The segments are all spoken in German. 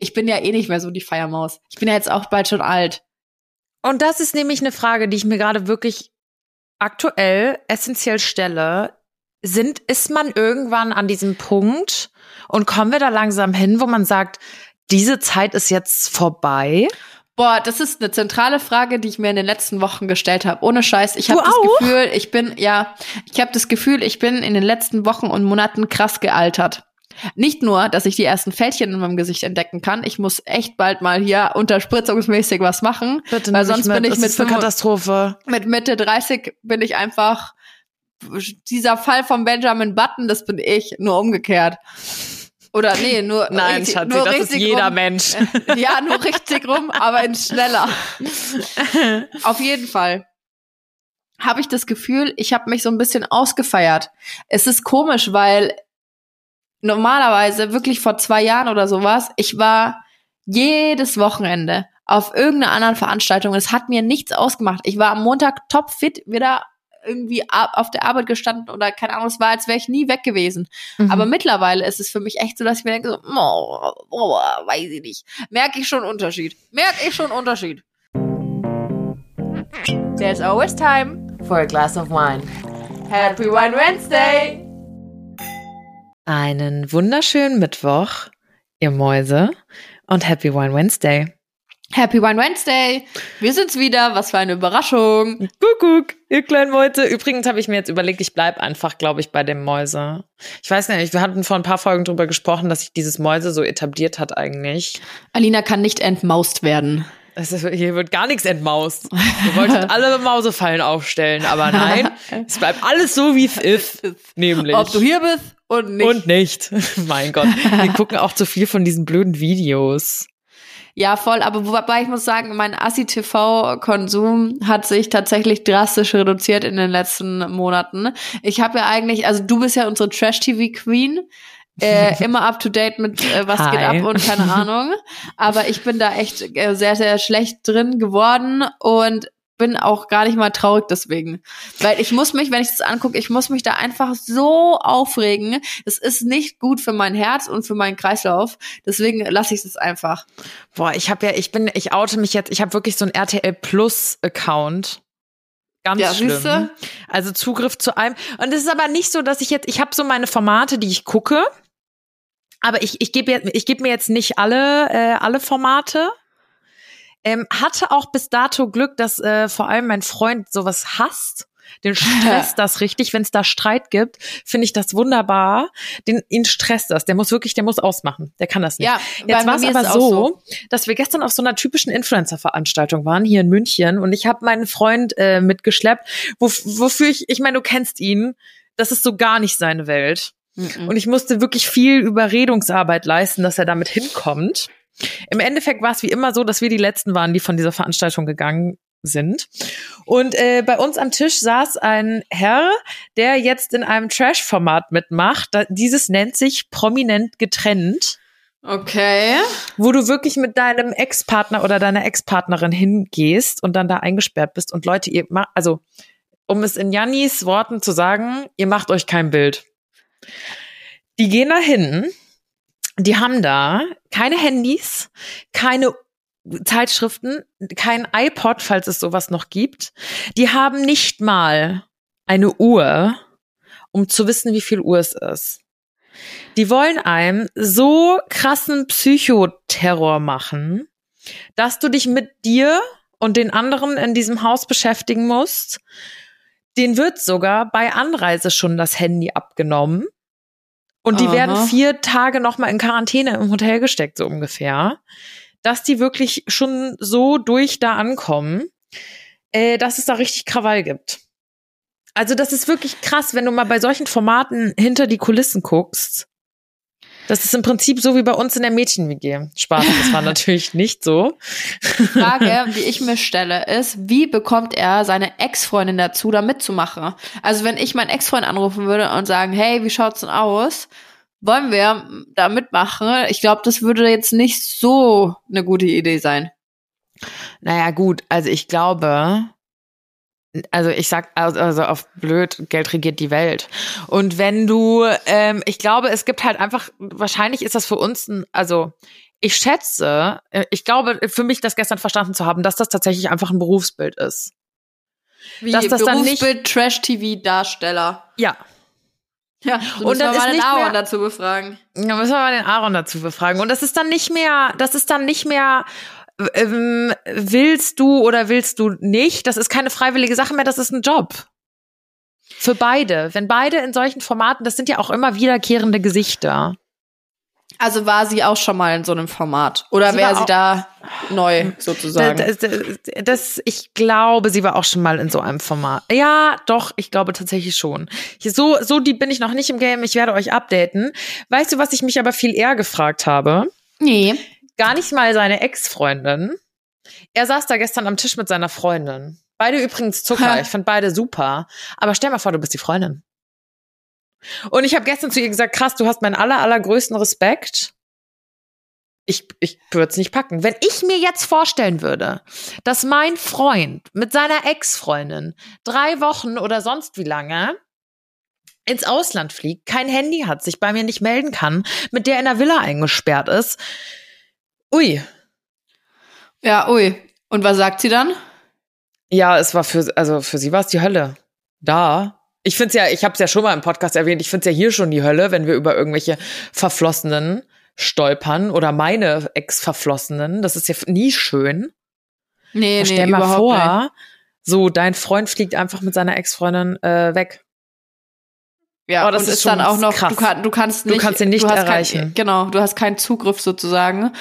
Ich bin ja eh nicht mehr so die Feiermaus. Ich bin ja jetzt auch bald schon alt. Und das ist nämlich eine Frage, die ich mir gerade wirklich aktuell essentiell stelle. Sind, ist man irgendwann an diesem Punkt und kommen wir da langsam hin, wo man sagt, diese Zeit ist jetzt vorbei? Boah, das ist eine zentrale Frage, die ich mir in den letzten Wochen gestellt habe. Ohne Scheiß, ich habe das? Gefühl, ich bin ja, ich habe das Gefühl, ich bin in den letzten Wochen und Monaten krass gealtert. Nicht nur, dass ich die ersten Fältchen in meinem Gesicht entdecken kann, ich muss echt bald mal hier unterspritzungsmäßig was machen, Bitte weil sonst bin ich mit, ist eine 25 Katastrophe. mit Mitte 30 bin ich einfach dieser Fall von Benjamin Button, das bin ich, nur umgekehrt. Oder nee, nur Nein, richtig, Schatzi, nur das ist jeder rum. Mensch. Ja, nur richtig rum, aber in schneller. Auf jeden Fall habe ich das Gefühl, ich habe mich so ein bisschen ausgefeiert. Es ist komisch, weil normalerweise wirklich vor zwei Jahren oder sowas, ich war jedes Wochenende auf irgendeiner anderen Veranstaltung. Es hat mir nichts ausgemacht. Ich war am Montag topfit wieder irgendwie ab- auf der Arbeit gestanden oder keine Ahnung, es war, als wäre ich nie weg gewesen. Mhm. Aber mittlerweile ist es für mich echt so, dass ich mir denke, so, oh, oh, weiß ich nicht. Merke ich schon Unterschied. Merke ich schon Unterschied. There's always time for a glass of wine. Happy Wine Wednesday. Einen wunderschönen Mittwoch, ihr Mäuse, und Happy Wine Wednesday. Happy Wine Wednesday. Wir sind's wieder. Was für eine Überraschung. Kuckuck, ihr kleinen Mäuse. Übrigens habe ich mir jetzt überlegt, ich bleib einfach, glaube ich, bei dem Mäuse. Ich weiß nicht, wir hatten vor ein paar Folgen drüber gesprochen, dass sich dieses Mäuse so etabliert hat eigentlich. Alina kann nicht entmaust werden. Es ist, hier wird gar nichts entmaust. Ihr wolltet alle Mausefallen aufstellen, aber nein, es bleibt alles so, wie es ist. Nämlich. Ob du hier bist und nicht. Und nicht. mein Gott. Wir gucken auch zu viel von diesen blöden Videos. Ja, voll. Aber wobei ich muss sagen, mein Assi-TV-Konsum hat sich tatsächlich drastisch reduziert in den letzten Monaten. Ich habe ja eigentlich, also du bist ja unsere Trash-TV-Queen. Äh, immer up to date mit äh, was Hi. geht ab und keine Ahnung. Aber ich bin da echt äh, sehr, sehr schlecht drin geworden und bin auch gar nicht mal traurig deswegen. Weil ich muss mich, wenn ich das angucke, ich muss mich da einfach so aufregen. Das ist nicht gut für mein Herz und für meinen Kreislauf. Deswegen lasse ich es einfach. Boah, ich habe ja, ich bin, ich oute mich jetzt, ich habe wirklich so einen RTL Plus Account. Ganz Ja, schlimm. siehste? Also Zugriff zu allem. Und es ist aber nicht so, dass ich jetzt, ich habe so meine Formate, die ich gucke. Aber ich, ich gebe ich geb mir jetzt nicht alle, äh, alle Formate. Ähm, hatte auch bis dato Glück, dass äh, vor allem mein Freund sowas hasst. Den stresst das richtig, wenn es da Streit gibt, finde ich das wunderbar. Den, ihn stresst das. Der muss wirklich, der muss ausmachen. Der kann das nicht. Ja, Jetzt war es aber so, auch dass wir gestern auf so einer typischen Influencer-Veranstaltung waren, hier in München, und ich habe meinen Freund äh, mitgeschleppt, wo, wofür ich, ich meine, du kennst ihn, das ist so gar nicht seine Welt. Mhm. Und ich musste wirklich viel Überredungsarbeit leisten, dass er damit hinkommt. Im Endeffekt war es wie immer so, dass wir die Letzten waren, die von dieser Veranstaltung gegangen sind. Und äh, bei uns am Tisch saß ein Herr, der jetzt in einem Trash-Format mitmacht. Dieses nennt sich prominent getrennt Okay. wo du wirklich mit deinem Ex-Partner oder deiner Ex-Partnerin hingehst und dann da eingesperrt bist und Leute, ihr macht, also um es in Jannis Worten zu sagen, ihr macht euch kein Bild. Die gehen da hin, die haben da keine Handys, keine Zeitschriften, kein iPod, falls es sowas noch gibt. Die haben nicht mal eine Uhr, um zu wissen, wie viel Uhr es ist. Die wollen einem so krassen Psychoterror machen, dass du dich mit dir und den anderen in diesem Haus beschäftigen musst. Den wird sogar bei Anreise schon das Handy abgenommen. Und die Aha. werden vier Tage nochmal in Quarantäne im Hotel gesteckt, so ungefähr. Dass die wirklich schon so durch da ankommen, äh, dass es da richtig Krawall gibt. Also das ist wirklich krass, wenn du mal bei solchen Formaten hinter die Kulissen guckst. Das ist im Prinzip so wie bei uns in der Mädchen-WG. Spaß, das war natürlich nicht so. Die Frage, die ich mir stelle, ist, wie bekommt er seine Ex-Freundin dazu, da mitzumachen? Also wenn ich meinen Ex-Freund anrufen würde und sagen, hey, wie schaut's denn aus? Wollen wir da mitmachen? Ich glaube, das würde jetzt nicht so eine gute Idee sein. Naja, gut, also ich glaube, also ich sag, also also auf blöd, Geld regiert die Welt. Und wenn du, ähm, ich glaube, es gibt halt einfach, wahrscheinlich ist das für uns ein, also ich schätze, äh, ich glaube, für mich das gestern verstanden zu haben, dass das tatsächlich einfach ein Berufsbild ist. Wie Dass das dann nicht- Berufsbild Trash-TV-Darsteller. Ja. Ja, Und und dann ist mal den Aaron mehr- dazu befragen. Da müssen wir mal den Aaron dazu befragen. Und das ist dann nicht mehr, das ist dann nicht mehr, ähm, willst du oder willst du nicht? Das ist keine freiwillige Sache mehr, das ist ein Job. Für beide. Wenn beide in solchen Formaten, das sind ja auch immer wiederkehrende Gesichter. Also war sie auch schon mal in so einem Format? Oder Sie wäre war sie da neu sozusagen? Das, das, das, ich glaube, sie war auch schon mal in so einem Format. Ja, doch, ich glaube tatsächlich schon. So, so die bin ich noch nicht im Game. Ich werde euch updaten. Weißt du, was ich mich aber viel eher gefragt habe? nee. Gar nicht mal seine Ex-Freundin. Er saß da gestern am Tisch mit seiner Freundin. Beide übrigens Zucker. Ha. Ich fand beide super. Aber stell mal vor, du bist die Freundin. Und ich habe gestern zu ihr gesagt, krass, du hast meinen aller, allergrößten Respekt. Ich, ich würde es nicht packen. Wenn ich mir jetzt vorstellen würde, dass mein Freund mit seiner Ex-Freundin drei Wochen oder sonst wie lange ins Ausland fliegt, kein Handy hat, sich bei mir nicht melden kann, mit der in der Villa eingesperrt ist. Ui. Ja, ui. Und was sagt sie dann? Ja, es war für, also für sie war es die Hölle. Da. Ich finde es ja, ich habe es ja schon mal im Podcast erwähnt, ich finde es ja hier schon die Hölle, wenn wir über irgendwelche Verflossenen stolpern oder meine Ex-Verflossenen. Das ist ja nie schön. Nee, Stell mal vor, so dein Freund fliegt einfach mit seiner Ex-Freundin äh, weg. Ja, Oh, das und ist ist schon dann auch noch, krass. du, kann, du kannst Du nicht, kannst ihn nicht erreichen. Kein, genau, du hast keinen Zugriff sozusagen.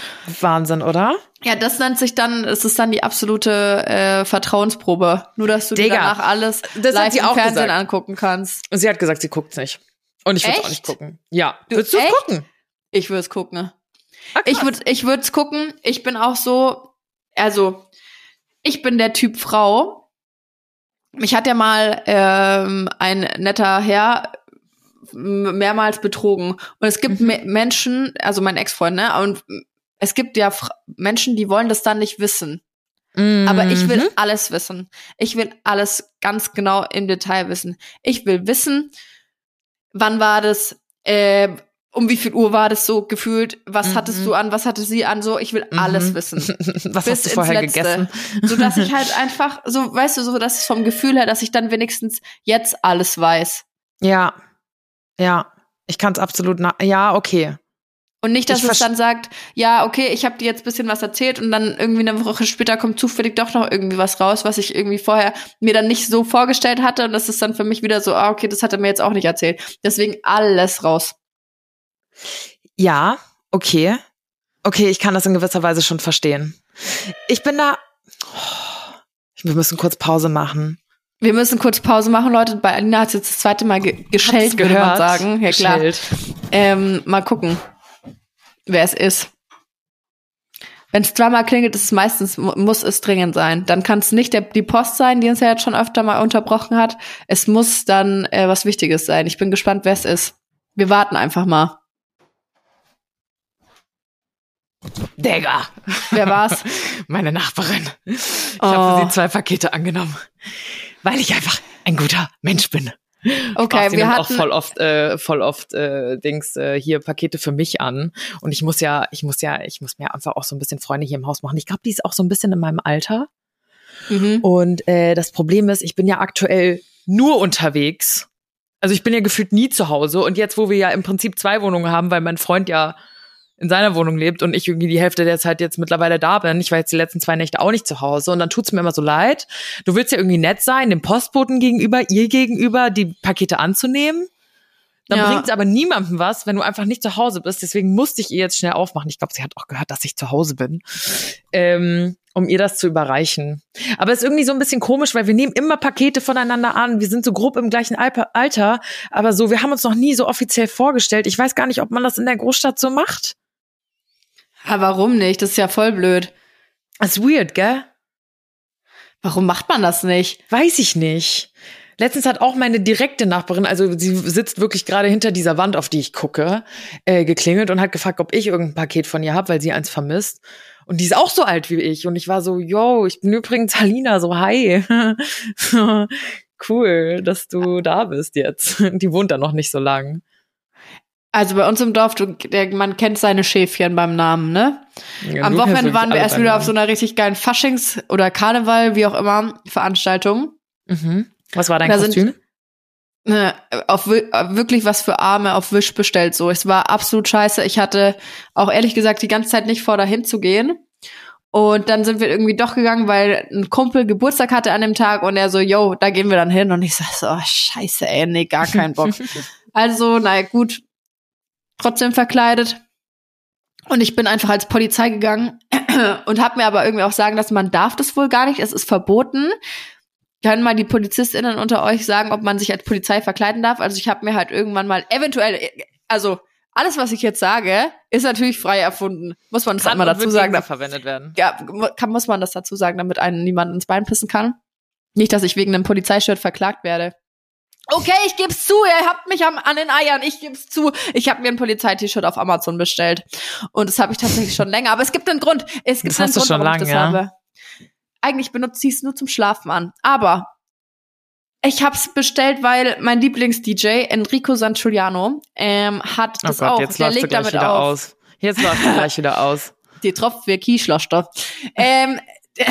Wahnsinn, oder? Ja, das nennt sich dann, es ist dann die absolute äh, Vertrauensprobe. Nur, dass du dir Digga, danach alles das live sie im Fernsehen gesagt. angucken kannst. Und sie hat gesagt, sie guckt's nicht. Und ich würde auch nicht gucken. Ja. Du- Würdest du es gucken? Ich würde es gucken. Ah, Ich würde ich würde es gucken. Ich bin auch so, also ich bin der Typ Frau. Mich hat ja mal ähm, ein netter Herr mehrmals betrogen. Und es gibt Mhm. Me Menschen, also mein Ex-Freund, ne? Und es gibt ja Fra Menschen, die wollen das dann nicht wissen. Aber ich will Mhm. alles wissen. Ich will alles ganz genau im Detail wissen. Ich will wissen, wann war das, äh, um wie viel Uhr war das so gefühlt, was Mhm. hattest du an, was hatte sie an, so, ich will alles Mhm. wissen. Was hast du vorher Letzte. gegessen? So dass ich halt einfach, so, weißt du, so, dass es vom Gefühl her, dass ich dann wenigstens jetzt alles weiß. Ja. Ja. Ich kann es absolut nach. Ja, okay. Und nicht, dass Ich es dann sagt, ja, okay, ich habe dir jetzt bisschen was erzählt und dann irgendwie eine Woche später kommt zufällig doch noch irgendwie was raus, was ich irgendwie vorher mir dann nicht so vorgestellt hatte und das ist dann für mich wieder so, ah, okay, das hat er mir jetzt auch nicht erzählt. Deswegen alles raus. Ja, okay. Okay, ich kann das in gewisser Weise schon verstehen. Ich bin da. Oh, wir müssen kurz Pause machen. Wir müssen kurz Pause machen, Leute. Bei Alina hat jetzt das zweite Mal ge geschellt, würde man gehört. sagen. Ja, klar. Ähm, mal gucken, wer es ist. Wenn es dreimal klingelt, ist es meistens, mu- muss es dringend sein. Dann kann es nicht der, die Post sein, die uns ja jetzt schon öfter mal unterbrochen hat. Es muss dann äh, was Wichtiges sein. Ich bin gespannt, wer es ist. Wir warten einfach mal. Digga. Wer war's? Meine Nachbarin. Ich Oh. habe sie zwei Pakete angenommen. Weil ich einfach ein guter Mensch bin. Okay, Spaß, wir nimmt auch hatten, voll oft, äh, voll oft äh, Dings äh, hier Pakete für mich an. Und ich muss ja, ich muss ja, ich muss mir einfach auch so ein bisschen Freunde hier im Haus machen. Ich glaube, die ist auch so ein bisschen in meinem Alter. mhm. Und äh, das Problem ist, ich bin ja aktuell nur unterwegs. Also ich bin ja gefühlt nie zu Hause. Und jetzt, wo wir ja im Prinzip zwei Wohnungen haben, weil mein Freund ja in seiner Wohnung lebt und ich irgendwie die Hälfte der Zeit jetzt mittlerweile da bin. Ich war jetzt die letzten zwei Nächte auch nicht zu Hause und dann tut's mir immer so leid. Du willst ja irgendwie nett sein, dem Postboten gegenüber, ihr gegenüber, die Pakete anzunehmen. Dann Ja. bringt's aber niemandem was, wenn du einfach nicht zu Hause bist. Deswegen musste ich ihr jetzt schnell aufmachen. Ich glaube, sie hat auch gehört, dass ich zu Hause bin, ähm, um ihr das zu überreichen. Aber es ist irgendwie so ein bisschen komisch, weil wir nehmen immer Pakete voneinander an. Wir sind so grob im gleichen Alter, aber so, wir haben uns noch nie so offiziell vorgestellt. Ich weiß gar nicht, ob man das in der Großstadt so macht. Aber warum nicht? Das ist ja voll blöd. Das ist weird, gell? Warum macht man das nicht? Weiß ich nicht. Letztens hat auch meine direkte Nachbarin, also sie sitzt wirklich gerade hinter dieser Wand, auf die ich gucke, äh, geklingelt und hat gefragt, ob ich irgendein Paket von ihr habe, weil sie eins vermisst. Und die ist auch so alt wie ich. Und ich war so, yo, ich bin übrigens Halina, so hi. cool, dass du da bist jetzt. Die wohnt da noch nicht so lang. Also bei uns im Dorf, du, der, man kennt seine Schäfchen beim Namen, ne? Ja, Am Wochenende waren wir erst wieder auf so einer richtig geilen Faschings- oder Karneval, wie auch immer, Veranstaltung. Mhm. Was war dein Da sind- Kostüm? Ne, auf wi- wirklich was für Arme auf Wisch bestellt. So, es war absolut scheiße. Ich hatte auch ehrlich gesagt die ganze Zeit nicht vor, dahin zu gehen. Und dann sind wir irgendwie doch gegangen, weil ein Kumpel Geburtstag hatte an dem Tag und er so, yo, da gehen wir dann hin. Und ich sag so, oh, scheiße, ey, nee, gar keinen Bock. also, naja, gut, trotzdem verkleidet. Und ich bin einfach als Polizei gegangen und habe mir aber irgendwie auch sagen lassen, man darf das wohl gar nicht, es ist verboten. Können mal die PolizistInnen unter euch sagen, ob man sich als Polizei verkleiden darf? Also ich habe mir halt irgendwann mal eventuell, also alles, was ich jetzt sage, ist natürlich frei erfunden. Muss man das Kann einmal und dazu sagen. sie verwendet werden. Ja, kann, muss man das dazu sagen, damit einen niemand ins Bein pissen kann? Nicht, dass ich wegen einem Polizeishirt verklagt werde. Okay, ich geb's zu, ihr habt mich am, an den Eiern, ich geb's zu. Ich habe mir ein Polizei-T-Shirt auf Amazon bestellt. Und das habe ich tatsächlich schon länger. Aber es gibt einen Grund. Es gibt Das einen hast du Grund, schon warum ich lang, das ja? habe. Eigentlich benutze ich es nur zum Schlafen an. Aber ich hab's bestellt, weil mein Lieblings-DJ, Enrico Sanchuliano, ähm, hat Oh das Gott, auch. jetzt Der er legt gleich damit wieder auf. aus. Jetzt läuft gleich wieder aus. Die tropft wie Kieschlostoff. ähm,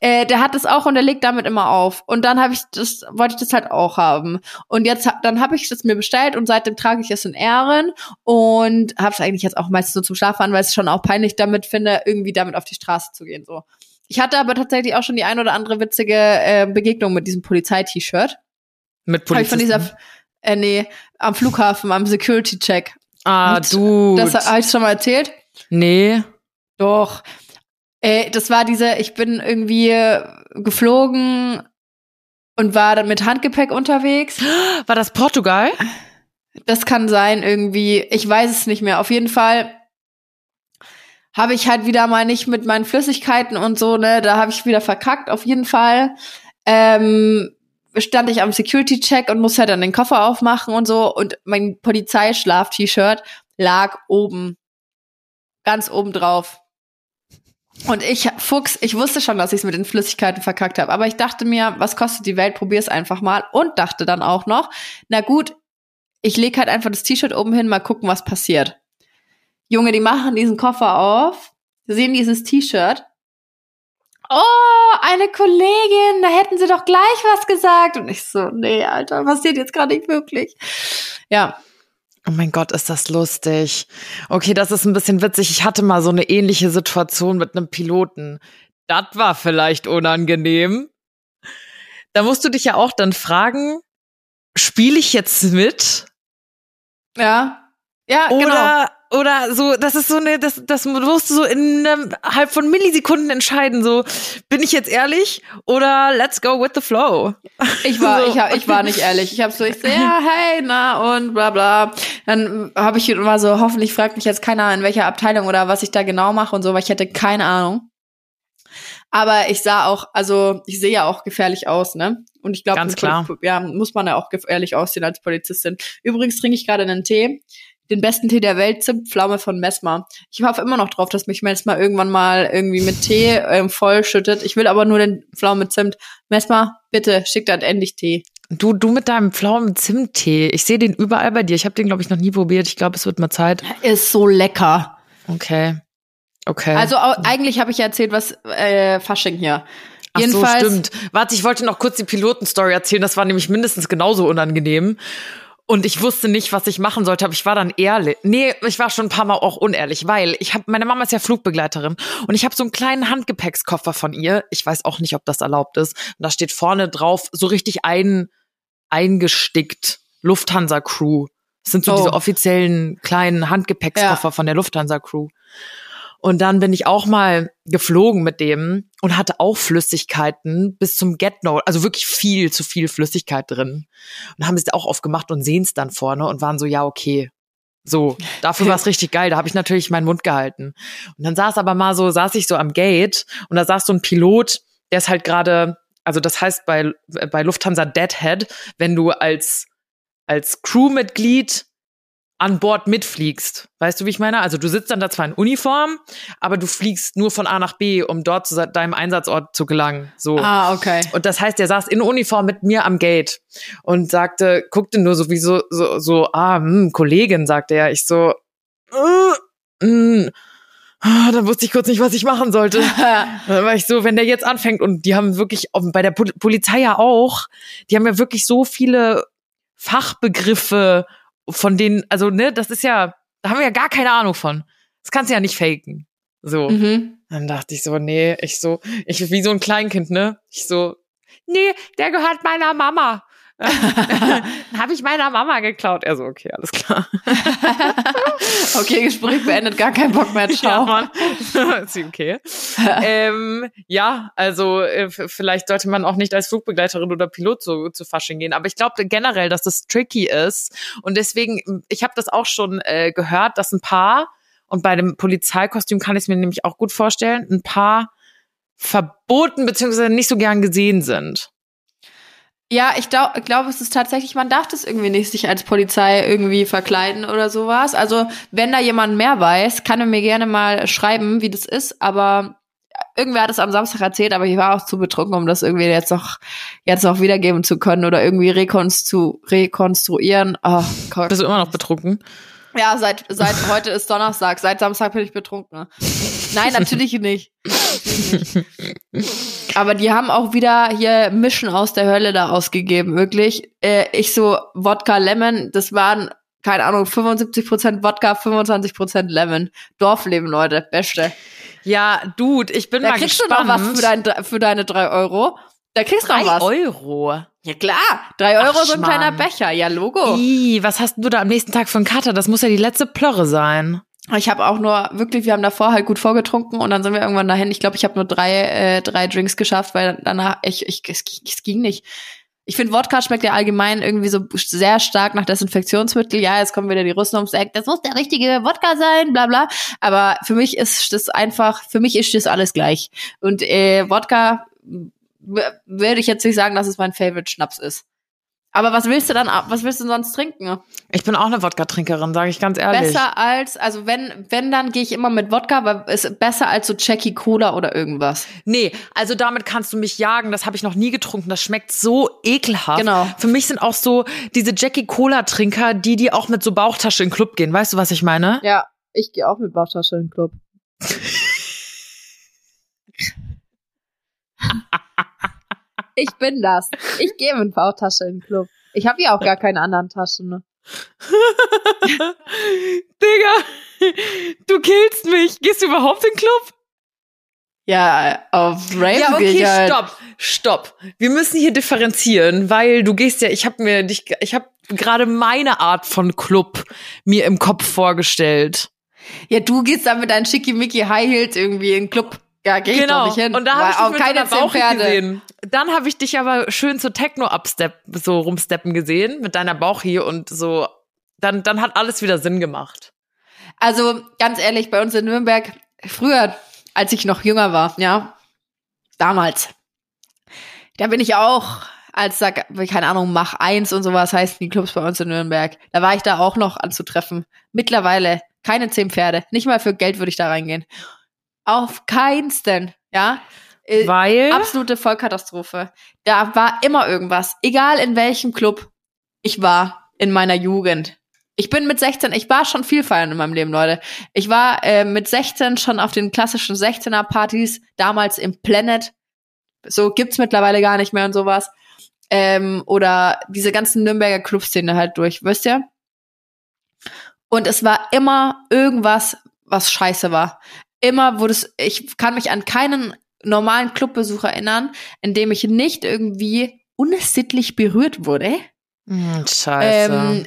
äh, der hat das auch und der legt damit immer auf. Und dann habe ich das, wollte ich das halt auch haben. Und jetzt, hab- dann habe ich das mir bestellt und seitdem trage ich es in Ehren und habe es eigentlich jetzt auch meistens so zum Schlafen an, weil ich es schon auch peinlich damit finde, irgendwie damit auf die Straße zu gehen. So. Ich hatte aber tatsächlich auch schon die ein oder andere witzige äh, Begegnung mit diesem Polizei-T-Shirt. Mit Habe ich von dieser, äh, nee, am Flughafen, am Security-Check. ah, du. Das habe ich schon mal erzählt. nee. Doch. Äh, das war diese, ich bin irgendwie geflogen und war dann mit Handgepäck unterwegs. War das Portugal? Das kann sein, irgendwie. Ich weiß es nicht mehr. Auf jeden Fall habe ich halt wieder mal nicht mit meinen Flüssigkeiten und so, ne, da habe ich wieder verkackt, auf jeden Fall. Ähm, stand ich am Security-Check und musste halt dann den Koffer aufmachen und so und mein Polizeischlaf-T-Shirt lag oben. Ganz oben drauf. Und ich, Fuchs, ich wusste schon, dass ich es mit den Flüssigkeiten verkackt habe. Aber ich dachte mir, was kostet die Welt? Probier's einfach mal. Und dachte dann auch noch, na gut, ich leg halt einfach das T-Shirt oben hin, mal gucken, was passiert. Junge, die machen diesen Koffer auf, sehen dieses T-Shirt. Oh, eine Kollegin, da hätten sie doch gleich was gesagt. Und ich so, nee, Alter, passiert jetzt gerade nicht wirklich. Ja, Oh mein Gott, ist das lustig. Okay, das ist ein bisschen witzig. Ich hatte mal so eine ähnliche Situation mit einem Piloten. Das war vielleicht unangenehm. Da musst du dich ja auch dann fragen, spiele ich jetzt mit? ja, ja, genau. Oder, so, das ist so eine, das, das musst du so innerhalb von Millisekunden entscheiden. So, bin ich jetzt ehrlich oder let's go with the flow? Ich war, So. ich, hab, ich war nicht ehrlich. Ich habe so, ich so, ja, hey, na und bla bla. Dann habe ich immer so, hoffentlich fragt mich jetzt keiner, in welcher Abteilung oder was ich da genau mache und so, weil ich hätte keine Ahnung. Aber ich sah auch, also ich sehe ja auch gefährlich aus, ne? Und ich glaube, ja, muss man ja auch gefährlich aussehen als Polizistin. Übrigens trinke ich gerade einen Tee, den besten Tee der Welt, Zimtpflaume von Messmer. Ich hoffe immer noch drauf, dass mich Messmer irgendwann mal irgendwie mit Tee ähm, vollschüttet. Ich will aber nur den Pflaume Zimt. Messmer, bitte, schick dann endlich Tee. Du, du mit deinem Pflaumen Zimttee. Ich sehe den überall bei dir. Ich habe den, glaube ich, noch nie probiert. Ich glaube, es wird mal Zeit. Ist so lecker. Okay. Okay. Also eigentlich habe ich ja erzählt, was äh, Fasching hier. Ach Jedenfalls, so, stimmt. Warte, ich wollte noch kurz die Pilotenstory erzählen. Das war nämlich mindestens genauso unangenehm. Und ich wusste nicht, was ich machen sollte, aber ich war dann ehrlich. Nee, ich war schon ein paar Mal auch unehrlich, weil ich habe meine Mama ist ja Flugbegleiterin und ich habe so einen kleinen Handgepäckskoffer von ihr. Ich weiß auch nicht, ob das erlaubt ist. Und da steht vorne drauf so richtig ein eingestickt Lufthansa Crew. Das sind so Oh. diese offiziellen kleinen Handgepäckskoffer von der Lufthansa Crew. Und dann bin ich auch mal geflogen mit dem und hatte auch Flüssigkeiten bis zum Get No, also wirklich viel zu viel Flüssigkeit drin. Und haben es auch aufgemacht und sehen es dann vorne und waren so, ja, okay. So, dafür war es richtig geil. Da habe ich natürlich meinen Mund gehalten. Und dann saß aber mal so, saß ich so am Gate und da saß so ein Pilot, der ist halt gerade, also das heißt bei, bei Lufthansa Deadhead, wenn du als, als Crewmitglied an Bord mitfliegst. Weißt du, wie ich meine? Also du sitzt dann da zwar in Uniform, aber du fliegst nur von A nach B, um dort zu deinem Einsatzort zu gelangen. So. Ah, okay. Und das heißt, er saß in Uniform mit mir am Gate und sagte, guckte nur so wie so, so, so ah, hm, Kollegin, sagte er. Ich so, äh, mh, Ah, dann wusste ich kurz nicht, was ich machen sollte. dann war ich so, wenn der jetzt anfängt und die haben wirklich, bei der Polizei ja auch, die haben ja wirklich so viele Fachbegriffe, von denen, also ne, das ist ja, da haben wir ja gar keine Ahnung von. Das kannst du ja nicht faken. So. Mhm. Dann dachte ich so, nee, ich so, ich wie so ein Kleinkind, ne? Ich so, nee, der gehört meiner Mama. habe ich meiner Mama geklaut. Er so, okay, alles klar. okay, Gespräch beendet, gar kein Bock mehr. Ciao. Ja, Mann. ist okay. ähm, ja, also äh, vielleicht sollte man auch nicht als Flugbegleiterin oder Pilot zu, zu Fasching gehen. Aber ich glaube generell, dass das tricky ist. Und deswegen, ich habe das auch schon äh, gehört, dass ein paar, und bei dem Polizeikostüm kann ich es mir nämlich auch gut vorstellen, ein paar verboten beziehungsweise nicht so gern gesehen sind. Ja, ich glaube, glaub, es ist tatsächlich, man darf das irgendwie nicht sich als Polizei irgendwie verkleiden oder sowas. Also, wenn da jemand mehr weiß, kann er mir gerne mal schreiben, wie das ist, aber irgendwer hat es am Samstag erzählt, aber ich war auch zu betrunken, um das irgendwie jetzt noch, jetzt noch wiedergeben zu können oder irgendwie rekonstru rekonstruieren. Oh Gott. Bist du immer noch betrunken? Ja, seit, seit heute ist Donnerstag, seit Samstag bin ich betrunken. Nein, natürlich nicht. Aber die haben auch wieder hier Mischen aus der Hölle da ausgegeben, wirklich. Äh, ich so, Wodka Lemon, das waren, keine Ahnung, 75% Wodka, 25% Lemon. Dorfleben, Leute, beste. Ja, Dude, ich bin da mal kriegst gespannt. du noch was für, dein, für deine drei Euro? Da kriegst du noch was. Euro? Ja klar, drei Euro Ach, so ein kleiner Becher, ja Logo. Ih, was hast du da am nächsten Tag für einen Kater? Das muss ja die letzte Plörre sein. Ich habe auch nur wirklich, wir haben davor halt gut vorgetrunken und dann sind wir irgendwann dahin. Ich glaube, ich habe nur drei, äh, drei Drinks geschafft, weil danach ich, ich es, es ging nicht. Ich finde, Wodka schmeckt ja allgemein irgendwie so sehr stark nach Desinfektionsmittel. Ja, jetzt kommen wieder die Russen ums Eck. Das muss der richtige Wodka sein, bla bla. Aber für mich ist das einfach, für mich ist das alles gleich. Und äh, Wodka würde ich jetzt nicht sagen, dass es mein Favorite Schnaps ist. Aber was willst du dann, was willst du sonst trinken? Ich bin auch eine Wodka-Trinkerin, sage ich ganz ehrlich. Besser als, also wenn, wenn dann gehe ich immer mit Wodka, weil es besser als so Jackie Cola oder irgendwas. Nee, also damit kannst du mich jagen, das habe ich noch nie getrunken, das schmeckt so ekelhaft. Genau. Für mich sind auch so diese Jackie Cola-Trinker, die, die auch mit so Bauchtasche in den Club gehen. Weißt du, was ich meine? Ja, ich gehe auch mit Bauchtasche in den Club. ich bin das. Ich gehe mit Bauchtasche in den Club. Ich habe ja auch gar keine anderen Taschen. Ne? Digga, du killst mich. Gehst du überhaupt in den Club? Ja, auf Rave Ja, okay, halt. stopp, stopp. Wir müssen hier differenzieren, weil du gehst ja, ich habe mir dich, ich habe gerade meine Art von Club mir im Kopf vorgestellt. Ja, du gehst dann mit deinen schickimicki High Heels irgendwie in den Club. Ja, geh genau. ich doch nicht hin. Und da habe ich auch keine Bauch gesehen. Dann habe ich dich aber schön zu Techno upstep so rumsteppen gesehen mit deiner Bauch hier und so. Dann dann hat alles wieder Sinn gemacht. Also ganz ehrlich, bei uns in Nürnberg früher, als ich noch jünger war, ja, damals, da bin ich auch als da, keine Ahnung, Mach eins und sowas heißt die Clubs bei uns in Nürnberg. Da war ich da auch noch anzutreffen. Mittlerweile keine zehn Pferde. Nicht mal für Geld würde ich da reingehen. Auf keinsten, ja. Äh, Weil? Absolute Vollkatastrophe. Da war immer irgendwas. Egal in welchem Club ich war in meiner Jugend. Ich bin mit 16, ich war schon viel feiern in meinem Leben, Leute. Ich war äh, mit 16 schon auf den klassischen 16er Partys, damals im Planet. So gibt's mittlerweile gar nicht mehr und sowas. Ähm, oder diese ganzen Nürnberger Clubszene halt durch, wisst ihr? Und es war immer irgendwas, was scheiße war immer wurde es, ich kann mich an keinen normalen Clubbesuch erinnern, in dem ich nicht irgendwie unsittlich berührt wurde. Hm, scheiße. Ähm,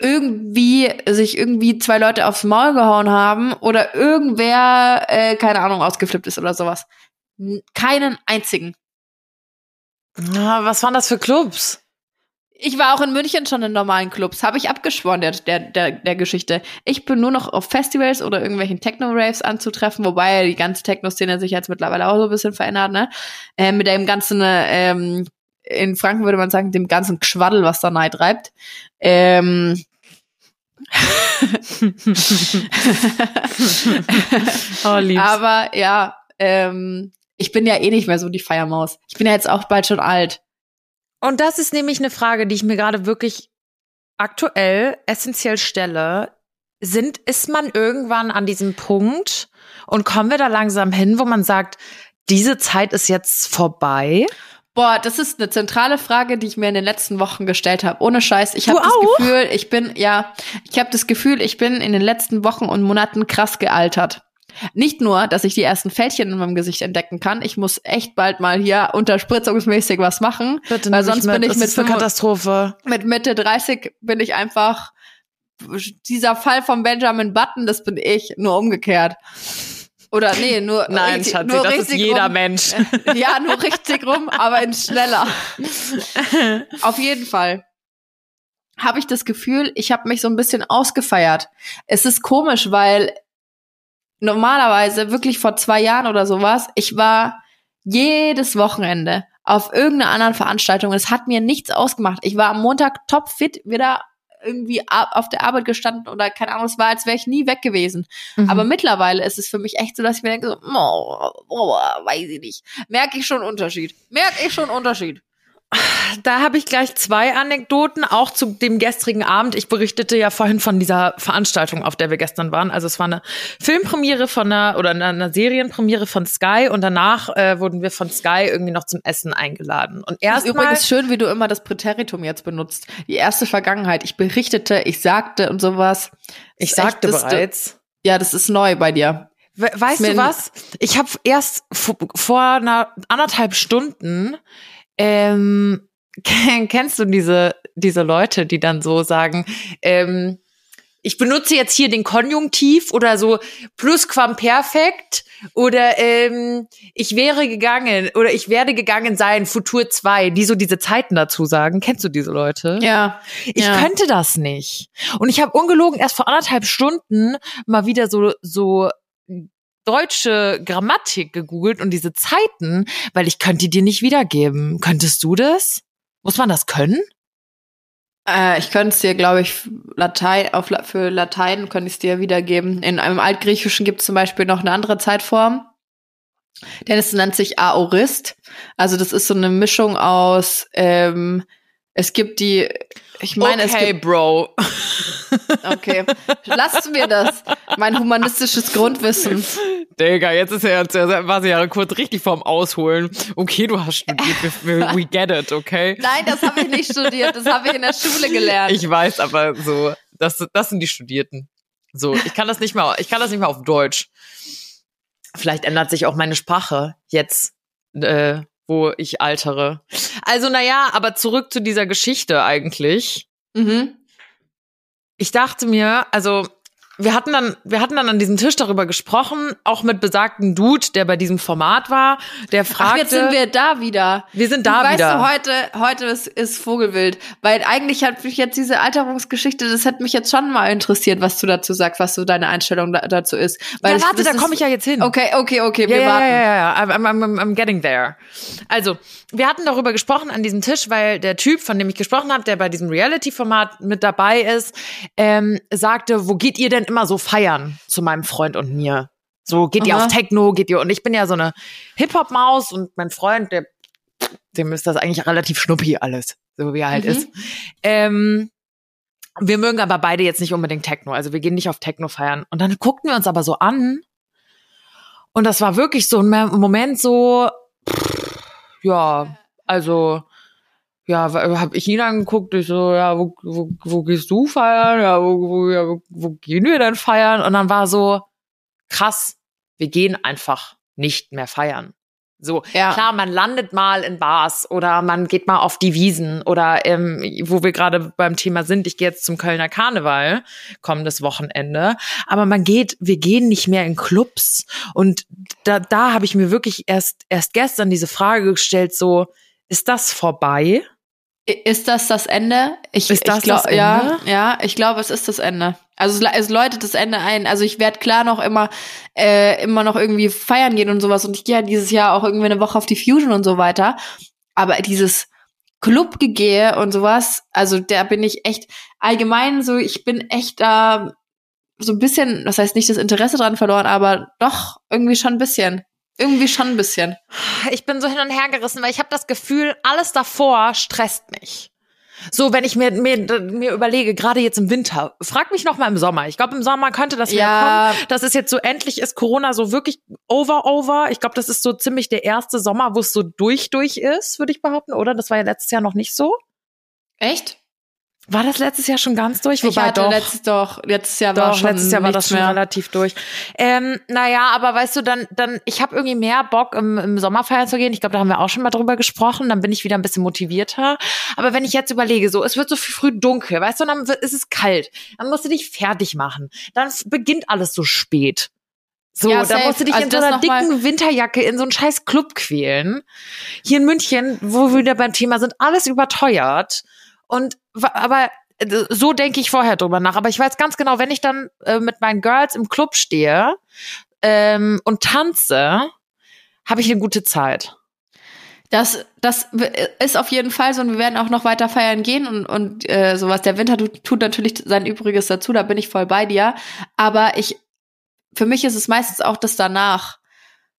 irgendwie sich irgendwie zwei Leute aufs Maul gehauen haben oder irgendwer, äh, keine Ahnung, ausgeflippt ist oder sowas. Keinen einzigen. Na, was waren das für Clubs? Ich war auch in München schon in normalen Clubs. Habe ich abgeschworen der, der, der, der Geschichte. Ich bin nur noch auf Festivals oder irgendwelchen Techno-Raves anzutreffen, wobei die ganze Techno-Szene sich jetzt mittlerweile auch so ein bisschen verändert, ne? Äh, mit dem ganzen, ähm, in Franken würde man sagen, dem ganzen Schwaddel, was da neid treibt. Ähm, oh, lieb's. Aber ja, ähm, ich bin ja eh nicht mehr so die Feiermaus. Ich bin ja jetzt auch bald schon alt. Und das ist nämlich eine Frage, die ich mir gerade wirklich aktuell essentiell stelle. Sind, ist man irgendwann an diesem Punkt und kommen wir da langsam hin, wo man sagt, diese Zeit ist jetzt vorbei? Boah, das ist eine zentrale Frage, die ich mir in den letzten Wochen gestellt habe. Ohne Scheiß, ich habe das? Gefühl, ich bin ja, ich habe das Gefühl, ich bin in den letzten Wochen und Monaten krass gealtert. Nicht nur, dass ich die ersten Fältchen in meinem Gesicht entdecken kann, ich muss echt bald mal hier unterspritzungsmäßig was machen, Bitte weil sonst bin ich mit, 25 Katastrophe. mit Mitte 30 bin ich einfach dieser Fall von Benjamin Button, das bin ich, nur umgekehrt. Oder nee, nur Nein, richtig, Schatzi, nur das ist jeder rum. Mensch. Ja, nur richtig rum, aber in schneller. Auf jeden Fall habe ich das Gefühl, ich habe mich so ein bisschen ausgefeiert. Es ist komisch, weil normalerweise wirklich vor zwei Jahren oder sowas, ich war jedes Wochenende auf irgendeiner anderen Veranstaltung. Es hat mir nichts ausgemacht. Ich war am Montag topfit wieder irgendwie auf der Arbeit gestanden oder keine Ahnung, es war, als wäre ich nie weg gewesen. Mhm. Aber mittlerweile ist es für mich echt so, dass ich mir denke, so, oh, oh, weiß ich nicht. Merke ich schon Unterschied. Merke ich schon Unterschied. Da habe ich gleich zwei Anekdoten, auch zu dem gestrigen Abend. Ich berichtete ja vorhin von dieser Veranstaltung, auf der wir gestern waren. Also es war eine Filmpremiere von einer oder eine Serienpremiere von Sky und danach äh, wurden wir von Sky irgendwie noch zum Essen eingeladen. Und Ist erstmal übrigens schön, wie du immer das Präteritum jetzt benutzt. Die erste Vergangenheit. Ich berichtete, ich sagte und sowas. ich echt, sagte das- bereits. Ja, das ist neu bei dir. We weißt du was? Ich habe erst vor einer anderthalb Stunden ähm, kennst du diese diese Leute, die dann so sagen, ähm, ich benutze jetzt hier den Konjunktiv oder so Plusquamperfekt oder ähm, ich wäre gegangen oder ich werde gegangen sein, Futur 2, die so diese Zeiten dazu sagen. Kennst du diese Leute? Ja. Ich ja. könnte das nicht. Und ich habe ungelogen erst vor anderthalb Stunden mal wieder so, so deutsche Grammatik gegoogelt und diese Zeiten, weil ich könnte die dir nicht wiedergeben. Könntest du das? Muss man das können? Äh, ich könnte es dir, glaube ich, Latein, auf, für Latein könnte ich es dir wiedergeben. In einem Altgriechischen gibt es zum Beispiel noch eine andere Zeitform. Denn es nennt sich Aorist. Also das ist so eine Mischung aus, ähm, es gibt die, ich meine, es gibt Bro. Okay, lasst mir das. Mein humanistisches Grundwissen. Digga, jetzt ist er war sie ja kurz richtig vorm Ausholen. Okay, du hast studiert, we, we get it, okay? Nein, das habe ich nicht studiert. Das habe ich in der Schule gelernt. Ich weiß, aber so, das, das sind die Studierten. So, ich kann das nicht mal, ich kann das nicht mal auf Deutsch. Vielleicht ändert sich auch meine Sprache jetzt, äh, wo ich altere. Also, naja, aber zurück zu dieser Geschichte eigentlich. mhm. Ich dachte mir, also, wir hatten dann, wir hatten dann an diesem Tisch darüber gesprochen, auch mit besagten Dude, der bei diesem Format war, der fragte. Ach, jetzt sind wir da wieder. wir sind da weißt wieder. du, heute, heute ist, ist Vogelwild. Weil eigentlich hat mich jetzt diese Alterungsgeschichte, das hätte mich jetzt schon mal interessiert, was du dazu sagst, was so deine Einstellung da, dazu ist. Weil ja, ich- warte, da komme ich ja jetzt hin. Okay, okay, okay, Ja, wir ja, warten. ja, ja, ja. I'm, I'm, I'm, I'm getting there. Also, wir hatten darüber gesprochen an diesem Tisch, weil der Typ, von dem ich gesprochen habe, der bei diesem Reality-Format mit dabei ist, ähm, sagte, wo geht ihr denn immer so feiern zu meinem Freund und mir? So, geht ihr Aha. auf Techno, geht ihr, und ich bin ja so eine Hip-Hop-Maus und mein Freund, der, dem ist das eigentlich relativ schnuppi alles, so wie er halt Mhm. ist. Ähm, wir mögen aber beide jetzt nicht unbedingt Techno, also wir gehen nicht auf Techno feiern. Und dann guckten wir uns aber so an und das war wirklich so ein Moment so, pff, ja, also, ja, habe ich ihn angeguckt, ich so, ja, wo, wo, wo gehst du feiern? Ja, wo, wo, ja, wo, gehen wir denn feiern? Und dann war so, krass, wir gehen einfach nicht mehr feiern. So, Ja. klar, man landet mal in Bars oder man geht mal auf die Wiesen oder ähm, wo wir gerade beim Thema sind, ich gehe jetzt zum Kölner Karneval kommendes Wochenende, aber man geht, wir gehen nicht mehr in Clubs und da, da habe ich mir wirklich erst erst gestern diese Frage gestellt, so ist das vorbei? Ist das das Ende? Ich, Ist das ich glaub, das Ja, Ende? ja, ich glaube, es ist das Ende. Also es, es läutet das Ende ein. Also ich werde klar noch immer, äh, immer noch irgendwie feiern gehen und sowas. Und ich gehe ja dieses Jahr auch irgendwie eine Woche auf die Fusion und so weiter. Aber dieses Club gehe und sowas, also da bin ich echt allgemein so, ich bin echt da so ein bisschen, das heißt nicht das Interesse dran verloren, aber doch irgendwie schon ein bisschen. Irgendwie schon ein bisschen. Ich bin so hin und her gerissen, weil ich habe das Gefühl, alles davor stresst mich. So, wenn ich mir, mir, mir überlege, gerade jetzt im Winter, frag mich noch mal im Sommer. Ich glaube, im Sommer könnte das wieder Ja. kommen. Das ist jetzt so, endlich ist Corona so wirklich over, over. Ich glaube, das ist so ziemlich der erste Sommer, wo es so durch, durch ist, würde ich behaupten, oder? Das war ja letztes Jahr noch nicht so. Echt? War das letztes Jahr schon ganz durch? ich hatte letztes doch, letztes Jahr war Doch, schon letztes Jahr war das schon mehr. relativ durch. Ähm, naja, aber weißt du, dann, dann, ich habe irgendwie mehr Bock, im, im Sommer feiern zu gehen. Ich glaube, da haben wir auch schon mal drüber gesprochen. Dann bin ich wieder ein bisschen motivierter. Aber wenn ich jetzt überlege, so, es wird so früh dunkel, weißt du, dann wird, ist es kalt. Dann musst du dich fertig machen. Dann beginnt alles so spät. So, Ja, dann safe. musst du dich Also in so einer dicken Winterjacke in so einen scheiß Club quälen. Hier in München, wo wir wieder beim Thema sind, alles überteuert. Und aber äh, so denke ich vorher drüber nach. Aber ich weiß ganz genau, wenn ich dann äh, mit meinen Girls im Club stehe ähm, und tanze, habe ich eine gute Zeit. Das, das ist auf jeden Fall so und wir werden auch noch weiter feiern gehen und, und äh, sowas. Der Winter tut natürlich sein Übriges dazu, da bin ich voll bei dir. Aber ich, für mich ist es meistens auch das danach.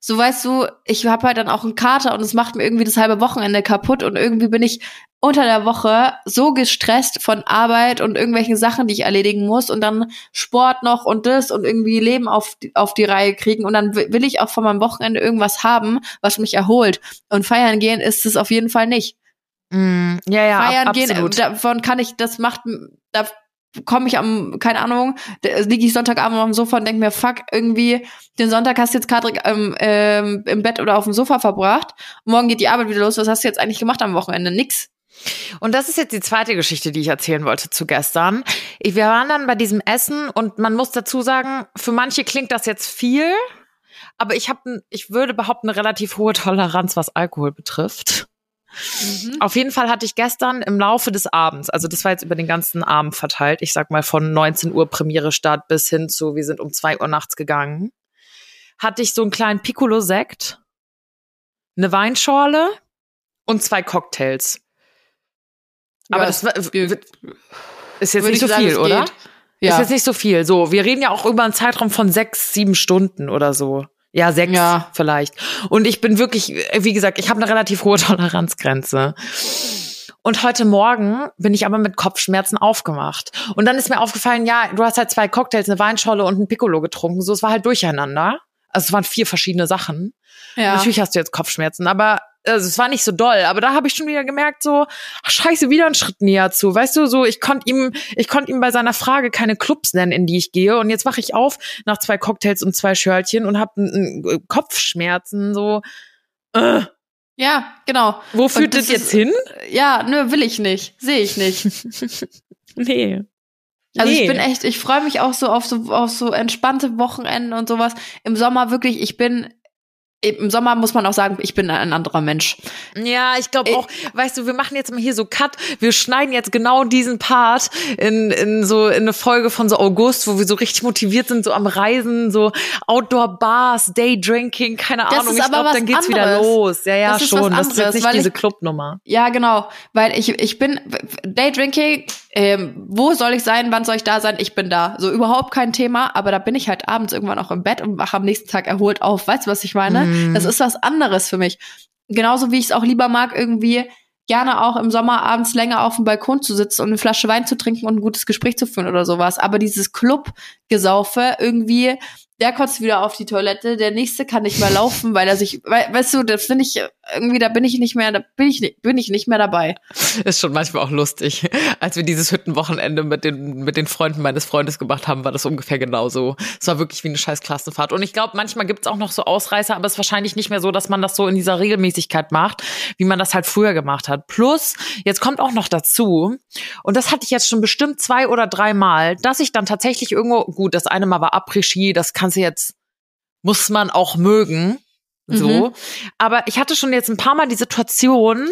So weißt du, ich habe halt dann auch einen Kater und es macht mir irgendwie das halbe Wochenende kaputt und irgendwie bin ich unter der Woche so gestresst von Arbeit und irgendwelchen Sachen, die ich erledigen muss und dann Sport noch und das und irgendwie Leben auf, die- auf die Reihe kriegen und dann will ich auch von meinem Wochenende irgendwas haben, was mich erholt. Und feiern gehen ist es auf jeden Fall nicht. Mm, ja, ja, feiern ab, gehen, absolut. davon kann ich, das macht, da komme ich am, keine Ahnung, liege ich Sonntagabend auf dem Sofa und denke mir, fuck, irgendwie, den Sonntag hast du jetzt gerade ähm, ähm, im Bett oder auf dem Sofa verbracht. Morgen geht die Arbeit wieder los. Was hast du jetzt eigentlich gemacht am Wochenende? Nix. Und das ist jetzt die zweite Geschichte, die ich erzählen wollte zu gestern. Ich- Wir waren dann bei diesem Essen und man muss dazu sagen, für manche klingt das jetzt viel, aber ich habe, ich würde behaupten, eine relativ hohe Toleranz, was Alkohol betrifft. Auf jeden Fall hatte ich gestern im Laufe des Abends, also das war jetzt über den ganzen Abend verteilt, ich sag mal von 19 Uhr Premiere Start bis hin zu, wir sind um 2 Uhr nachts gegangen, hatte ich so einen kleinen Piccolo-Sekt, eine Weinschorle und zwei Cocktails. Aber Ja, das war, geht. ist jetzt nicht ich so sagen, viel, oder? geht. Ist Ja. jetzt nicht so viel. So, wir reden ja auch über einen Zeitraum von sechs, sieben Stunden oder so. Ja, sechs Ja. vielleicht. Und ich bin wirklich, wie gesagt, ich habe eine relativ hohe Toleranzgrenze. Und heute Morgen bin ich aber mit Kopfschmerzen aufgemacht. Und dann ist mir aufgefallen, ja, du hast halt zwei Cocktails, eine Weinscholle und ein Piccolo getrunken. So, es war halt durcheinander. Also es waren vier verschiedene Sachen. Ja. Natürlich hast du jetzt Kopfschmerzen, aber also, es war nicht so doll. Aber da habe ich schon wieder gemerkt, so, ach, scheiße, wieder einen Schritt näher zu. Weißt du, so, ich konnte ihm, ich konnte ihm bei seiner Frage keine Clubs nennen, in die ich gehe. Und jetzt wache ich auf nach zwei Cocktails und zwei Schörtchen und habe Kopfschmerzen. So, äh, ja, genau. wo führt das das jetzt ist- hin? Ja, nö, will ich nicht. Sehe ich nicht. Nee. Also Nee. ich bin echt, ich freue mich auch so auf so auf so entspannte Wochenenden und sowas. Im Sommer wirklich, ich bin im Sommer muss man auch sagen, ich bin ein anderer Mensch. Ja, ich glaube Ich- auch, weißt du, wir machen jetzt mal hier so Cut. Wir schneiden jetzt genau diesen Part in, in so in eine Folge von so August, wo wir so richtig motiviert sind, so am Reisen, so Outdoor Bars, Day Drinking, keine Das Ahnung. ist ich glaube, dann geht's wieder anderes. los. Ja, ja, Das ist was schon. Das ist jetzt anderes, nicht diese Clubnummer. Ja, genau, weil ich ich bin Daydrinking. Ähm, wo soll ich sein? Wann soll ich da sein? Ich bin da. So überhaupt kein Thema. Aber da bin ich halt abends irgendwann auch im Bett und wache am nächsten Tag erholt auf. Weißt du, was ich meine? Mhm. Das ist was anderes für mich. Genauso wie ich es auch lieber mag, irgendwie gerne auch im Sommer abends länger auf dem Balkon zu sitzen und eine Flasche Wein zu trinken und ein gutes Gespräch zu führen oder sowas. Aber dieses Club-Gesaufe irgendwie, der kotzt wieder auf die Toilette, der nächste kann nicht mehr laufen, weil er sich, we weißt du, das finde ich irgendwie, da bin ich nicht mehr, da bin ich, bin ich nicht mehr dabei. Ist schon manchmal auch lustig. Als wir dieses Hüttenwochenende mit den, mit den Freunden meines Freundes gemacht haben, war das ungefähr genauso. Es war wirklich wie eine scheiß Klassenfahrt. Und ich glaube, manchmal gibt's auch noch so Ausreißer, aber es ist wahrscheinlich nicht mehr so, dass man das so in dieser Regelmäßigkeit macht, wie man das halt früher gemacht hat. Plus, jetzt kommt auch noch dazu, und das hatte ich jetzt schon bestimmt zwei oder drei Mal, dass ich dann tatsächlich irgendwo, gut, das eine Mal war Après-Ski, das kannst du jetzt, muss man auch mögen. So. Mhm. Aber ich hatte schon jetzt ein paar Mal die Situation,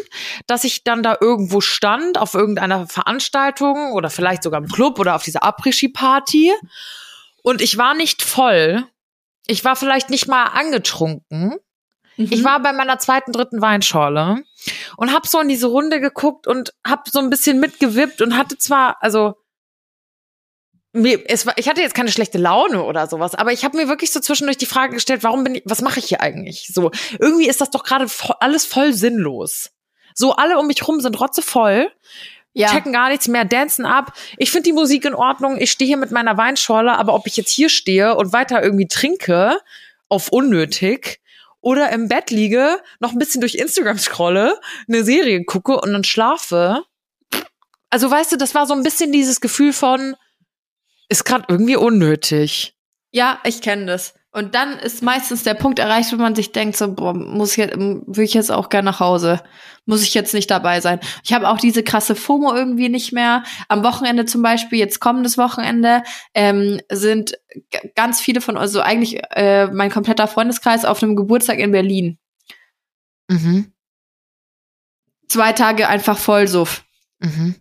dass ich dann da irgendwo stand, auf irgendeiner Veranstaltung oder vielleicht sogar im Club oder auf dieser Après-Ski-Party. Und ich war nicht voll. Ich war vielleicht nicht mal angetrunken. Ich Mhm. war bei meiner zweiten, dritten Weinschorle. und hab so in diese Runde geguckt und hab so ein bisschen mitgewippt und hatte zwar, also mir, es war, ich hatte jetzt keine schlechte Laune oder sowas, aber ich habe mir wirklich so zwischendurch die Frage gestellt, warum bin ich, was mache ich hier eigentlich? So, irgendwie ist das doch gerade vo alles voll sinnlos. So, alle um mich rum sind rotzevoll, Ja. checken gar nichts mehr, dancen ab. Ich finde die Musik in Ordnung. Ich stehe hier mit meiner Weinschorle, aber ob ich jetzt hier stehe und weiter irgendwie trinke, auf unnötig, oder im Bett liege, noch ein bisschen durch Instagram scrolle, eine Serie gucke und dann schlafe. Also weißt du, das war so ein bisschen dieses Gefühl von, ist gerade irgendwie unnötig. Ja, ich kenne das. Und dann ist meistens der Punkt erreicht, wo man sich denkt, so, boah, muss ich jetzt, will ich jetzt auch gerne nach Hause? Muss ich jetzt nicht dabei sein? Ich habe auch diese krasse FOMO irgendwie nicht mehr. Am Wochenende zum Beispiel, jetzt kommendes Wochenende, ähm, sind ganz viele von uns, so eigentlich äh, mein kompletter Freundeskreis auf einem Geburtstag in Berlin. Mhm. Zwei Tage einfach Vollsuff. Mhm.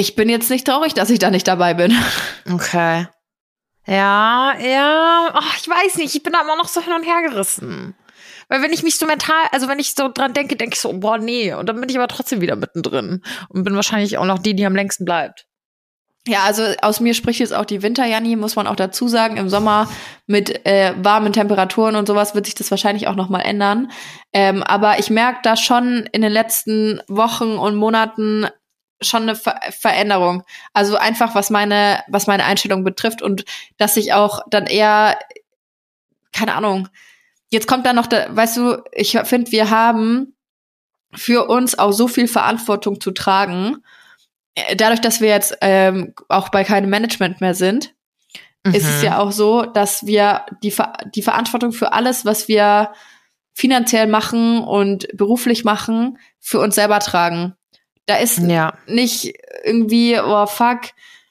Ich bin jetzt nicht traurig, dass ich da nicht dabei bin. Okay. Ja, ja, ach, ich weiß nicht, ich bin da immer noch so hin und her gerissen. Weil wenn ich mich so mental, also wenn ich so dran denke, denke ich so, boah, nee. Und dann bin ich aber trotzdem wieder mittendrin. Und bin wahrscheinlich auch noch die, die am längsten bleibt. Ja, also aus mir spricht jetzt auch die Winterjani, muss man auch dazu sagen. Im Sommer mit äh, warmen Temperaturen und sowas wird sich das wahrscheinlich auch noch mal ändern. Ähm, aber ich merke da schon in den letzten Wochen und Monaten schon eine Ver Veränderung. Also einfach was meine was meine Einstellung betrifft und dass ich auch dann eher keine Ahnung. Jetzt kommt da noch, da, weißt du, ich finde, wir haben für uns auch so viel Verantwortung zu tragen äh, dadurch, dass wir jetzt ähm, auch bei keinem Management mehr sind, ist es ja auch so, dass wir die, Ver die Verantwortung für alles, was wir finanziell machen und beruflich machen, für uns selber tragen. Da ist Ja. nicht irgendwie, oh fuck,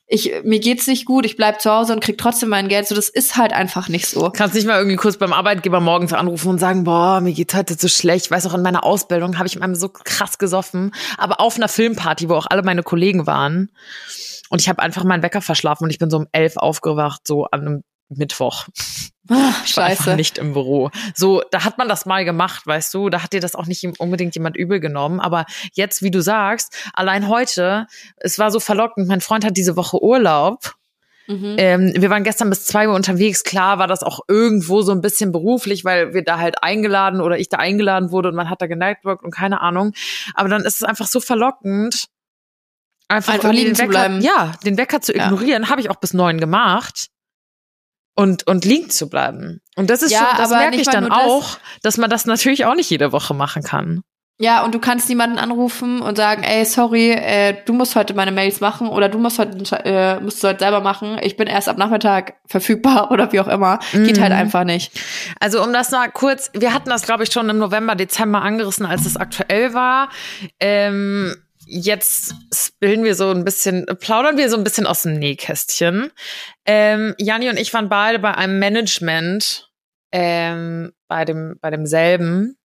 ich, mir geht's nicht gut, ich bleib zu Hause und krieg trotzdem mein Geld. So, das ist halt einfach nicht so. Kannst nicht mal irgendwie kurz beim Arbeitgeber morgens anrufen und sagen, boah, mir geht's heute so schlecht. Ich weiß auch, in meiner Ausbildung habe ich einmal so krass gesoffen, aber auf einer Filmparty, wo auch alle meine Kollegen waren. Und ich habe einfach meinen Wecker verschlafen und ich bin so um elf aufgewacht, so an einem Mittwoch. Ah, einfach Scheiße. nicht im Büro. So, da hat man das mal gemacht, weißt du, da hat dir das auch nicht unbedingt jemand übel genommen. Aber jetzt, wie du sagst, allein heute, es war so verlockend. Mein Freund hat diese Woche Urlaub. Mhm. Ähm, wir waren gestern bis zwei Uhr unterwegs. Klar war das auch irgendwo so ein bisschen beruflich, weil wir da halt eingeladen oder ich da eingeladen wurde und man hat da genetworked und keine Ahnung. Aber dann ist es einfach so verlockend, einfach, Einfach liegen den zu Wecker, bleiben. ja, den Wecker zu Ja. ignorieren. Habe ich auch bis neun gemacht. Und, und liegen zu bleiben. Und das ist Ja, schon, das aber merke ich dann nur das. auch, dass man das natürlich auch nicht jede Woche machen kann. Ja, und du kannst niemanden anrufen und sagen, ey, sorry, äh, du musst heute meine Mails machen oder du musst heute, äh, musst du heute selber machen. Ich bin erst ab Nachmittag verfügbar oder wie auch immer. Geht Mhm. halt einfach nicht. Also um das mal kurz, wir hatten das glaube ich schon im November, Dezember angerissen, als es aktuell war. Ähm, jetzt bilden wir so ein bisschen, plaudern wir so ein bisschen aus dem Nähkästchen. Ähm, Janni und ich waren beide bei einem Management, ähm, bei dem, bei demselben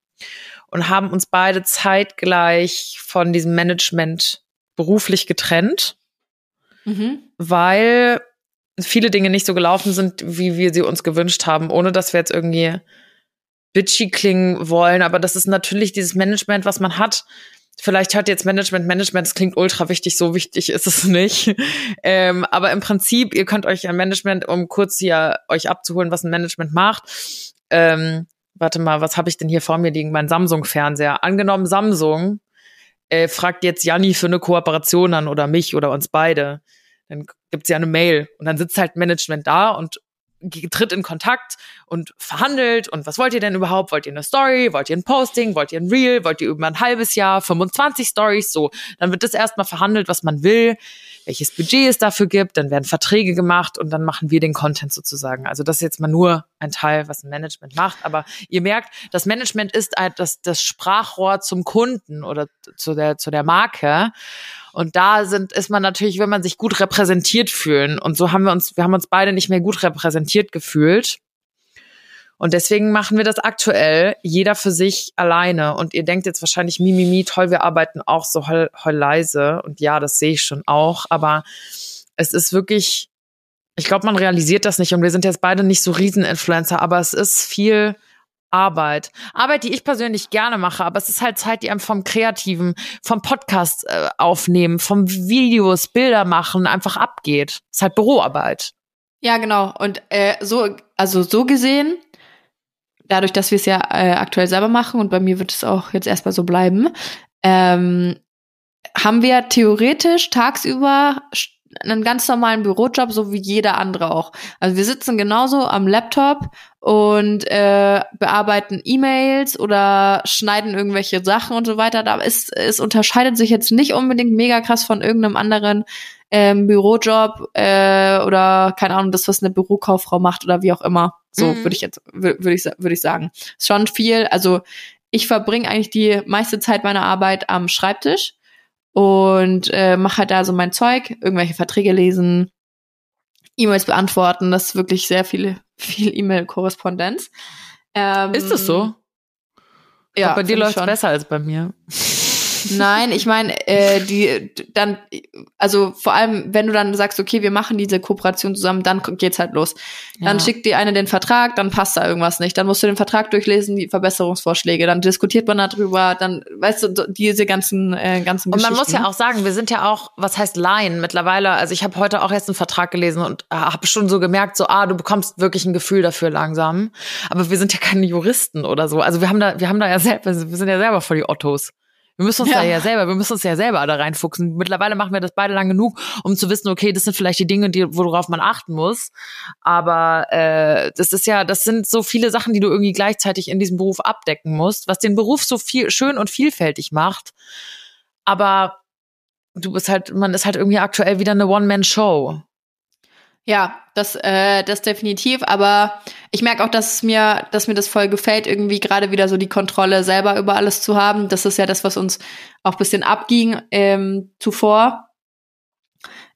und haben uns beide zeitgleich von diesem Management beruflich getrennt Mhm. weil viele Dinge nicht so gelaufen sind, wie wir sie uns gewünscht haben, ohne dass wir jetzt irgendwie bitchy klingen wollen. Aber das ist natürlich dieses Management, was man hat. Vielleicht hört jetzt Management, Management, das klingt ultra wichtig, so wichtig ist es nicht. ähm, aber im Prinzip, ihr könnt euch ein Management, um kurz hier euch abzuholen, was ein Management macht. Ähm, warte mal, was habe ich denn hier vor mir liegen? Mein Samsung-Fernseher. Angenommen, Samsung äh, fragt jetzt Janni für eine Kooperation an oder mich oder uns beide dann gibt's ja eine Mail und dann sitzt halt Management da und tritt in Kontakt und verhandelt und was wollt ihr denn überhaupt? Wollt ihr eine Story? Wollt ihr ein Posting? Wollt ihr ein Reel? Wollt ihr über ein halbes Jahr 25 Stories? So, dann wird das erstmal verhandelt, was man will, welches Budget es dafür gibt, dann werden Verträge gemacht und dann machen wir den Content sozusagen. Also das ist jetzt mal nur ein Teil, was ein Management macht, aber ihr merkt, das Management ist halt das, das Sprachrohr zum Kunden oder zu der, zu der Marke. Und da sind, ist man natürlich, wenn man sich gut repräsentiert fühlen. Und so haben wir uns, wir haben uns beide nicht mehr gut repräsentiert gefühlt. Und deswegen machen wir das aktuell, jeder für sich alleine. Und ihr denkt jetzt wahrscheinlich, Mimimi, toll, wir arbeiten auch so heul, heul leise. Und ja, das sehe ich schon auch. Aber es ist wirklich, ich glaube, man realisiert das nicht. Und wir sind jetzt beide nicht so Rieseninfluencer, aber es ist viel Arbeit. Arbeit, die ich persönlich gerne mache, aber es ist halt Zeit, die einem vom Kreativen, vom Podcast äh, aufnehmen, vom Videos, Bilder machen einfach abgeht. Es ist halt Büroarbeit. Ja, genau. Und äh, so, also so gesehen, dadurch, dass wir es ja äh, aktuell selber machen und bei mir wird es auch jetzt erstmal so bleiben, ähm, haben wir theoretisch tagsüber einen ganz normalen Bürojob, so wie jeder andere auch. Also wir sitzen genauso am Laptop und äh, bearbeiten E-Mails oder schneiden irgendwelche Sachen und so weiter. Da ist es unterscheidet sich jetzt nicht unbedingt mega krass von irgendeinem anderen ähm, Bürojob äh, oder keine Ahnung, das was eine Bürokauffrau macht oder wie auch immer. So mhm. würde ich jetzt würde ich würde ich sagen. Ist schon viel. Also ich verbringe eigentlich die meiste Zeit meiner Arbeit am Schreibtisch und äh, mache halt da so mein Zeug, irgendwelche Verträge lesen, E-Mails beantworten. Das ist wirklich sehr viel, viel E-Mail-Korrespondenz. Ähm, ist das so? Ja, bei dir läuft es besser als bei mir. Nein, ich meine, äh, die dann, also vor allem, wenn du dann sagst, okay, wir machen diese Kooperation zusammen, dann geht's halt los. Dann ja. schickt die eine den Vertrag, dann passt da irgendwas nicht. Dann musst du den Vertrag durchlesen, die Verbesserungsvorschläge, dann diskutiert man darüber, dann, weißt du, diese ganzen, äh, ganzen Und man muss ja auch sagen, wir sind ja auch, was heißt Laien mittlerweile, also ich habe heute auch erst einen Vertrag gelesen und äh, habe schon so gemerkt, so, ah, du bekommst wirklich ein Gefühl dafür langsam. Aber wir sind ja keine Juristen oder so. Also wir haben da, wir haben da ja selber, wir sind ja selber voll die Ottos. Wir müssen uns ja. da ja selber, wir müssen uns ja selber da reinfuchsen. Mittlerweile machen wir das beide lang genug, um zu wissen, okay, das sind vielleicht die Dinge, die, worauf man achten muss. Aber äh, das ist ja, das sind so viele Sachen, die du irgendwie gleichzeitig in diesem Beruf abdecken musst, was den Beruf so viel schön und vielfältig macht. Aber du bist halt, man ist halt irgendwie aktuell wieder eine One-Man-Show. Ja, das, äh, das definitiv. Aber ich merke auch, dass mir, dass mir das voll gefällt, irgendwie gerade wieder so die Kontrolle selber über alles zu haben. Das ist ja das, was uns auch bisschen abging ähm, zuvor.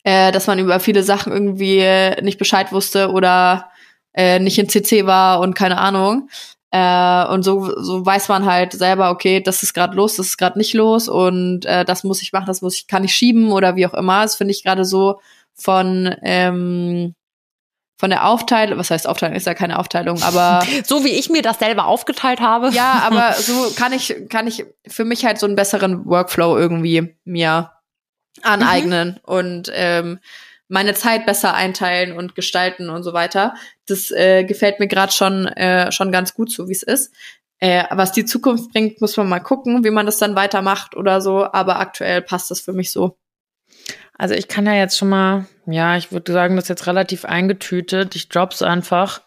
Äh, dass man über viele Sachen irgendwie nicht Bescheid wusste oder äh, nicht in CC war und keine Ahnung. Äh, und so, so weiß man halt selber, okay, das ist gerade los, das ist gerade nicht los und äh, das muss ich machen, das muss ich, kann ich schieben oder wie auch immer. Das finde ich gerade so von ähm, von der Aufteilung, was heißt Aufteilung, ist ja keine Aufteilung, aber so wie ich mir das selber aufgeteilt habe. Ja, aber so kann ich kann ich für mich halt so einen besseren Workflow irgendwie mir aneignen mhm. und ähm, meine Zeit besser einteilen und gestalten und so weiter. Das äh, gefällt mir gerade schon äh, schon ganz gut so wie es ist. Äh, was die Zukunft bringt, muss man mal gucken, wie man das dann weitermacht oder so. Aber aktuell passt das für mich so. Also ich kann ja jetzt schon mal, ja, ich würde sagen, das ist jetzt relativ eingetütet. Ich drop's einfach.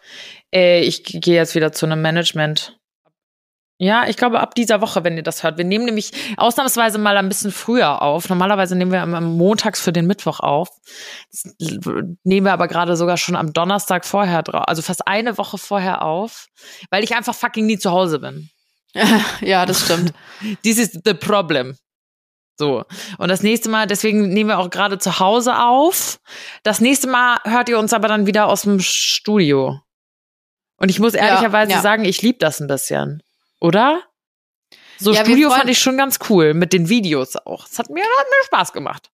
Äh, ich gehe jetzt wieder zu einem Management. Ja, ich glaube ab dieser Woche, wenn ihr das hört. Wir nehmen nämlich ausnahmsweise mal ein bisschen früher auf. Normalerweise nehmen wir am montags für den Mittwoch auf. Das nehmen wir aber gerade sogar schon am Donnerstag vorher drauf, also fast eine Woche vorher auf, weil ich einfach fucking nie zu Hause bin. ja, das stimmt. This is the problem. So. Und das nächste Mal, deswegen nehmen wir auch gerade zu Hause auf. Das nächste Mal hört ihr uns aber dann wieder aus dem Studio. Und ich muss ehrlicherweise ja, ja. sagen, ich liebe das ein bisschen. Oder? So ja, Studio fand ich schon ganz cool, mit den Videos auch. Es hat mir, hat mir Spaß gemacht.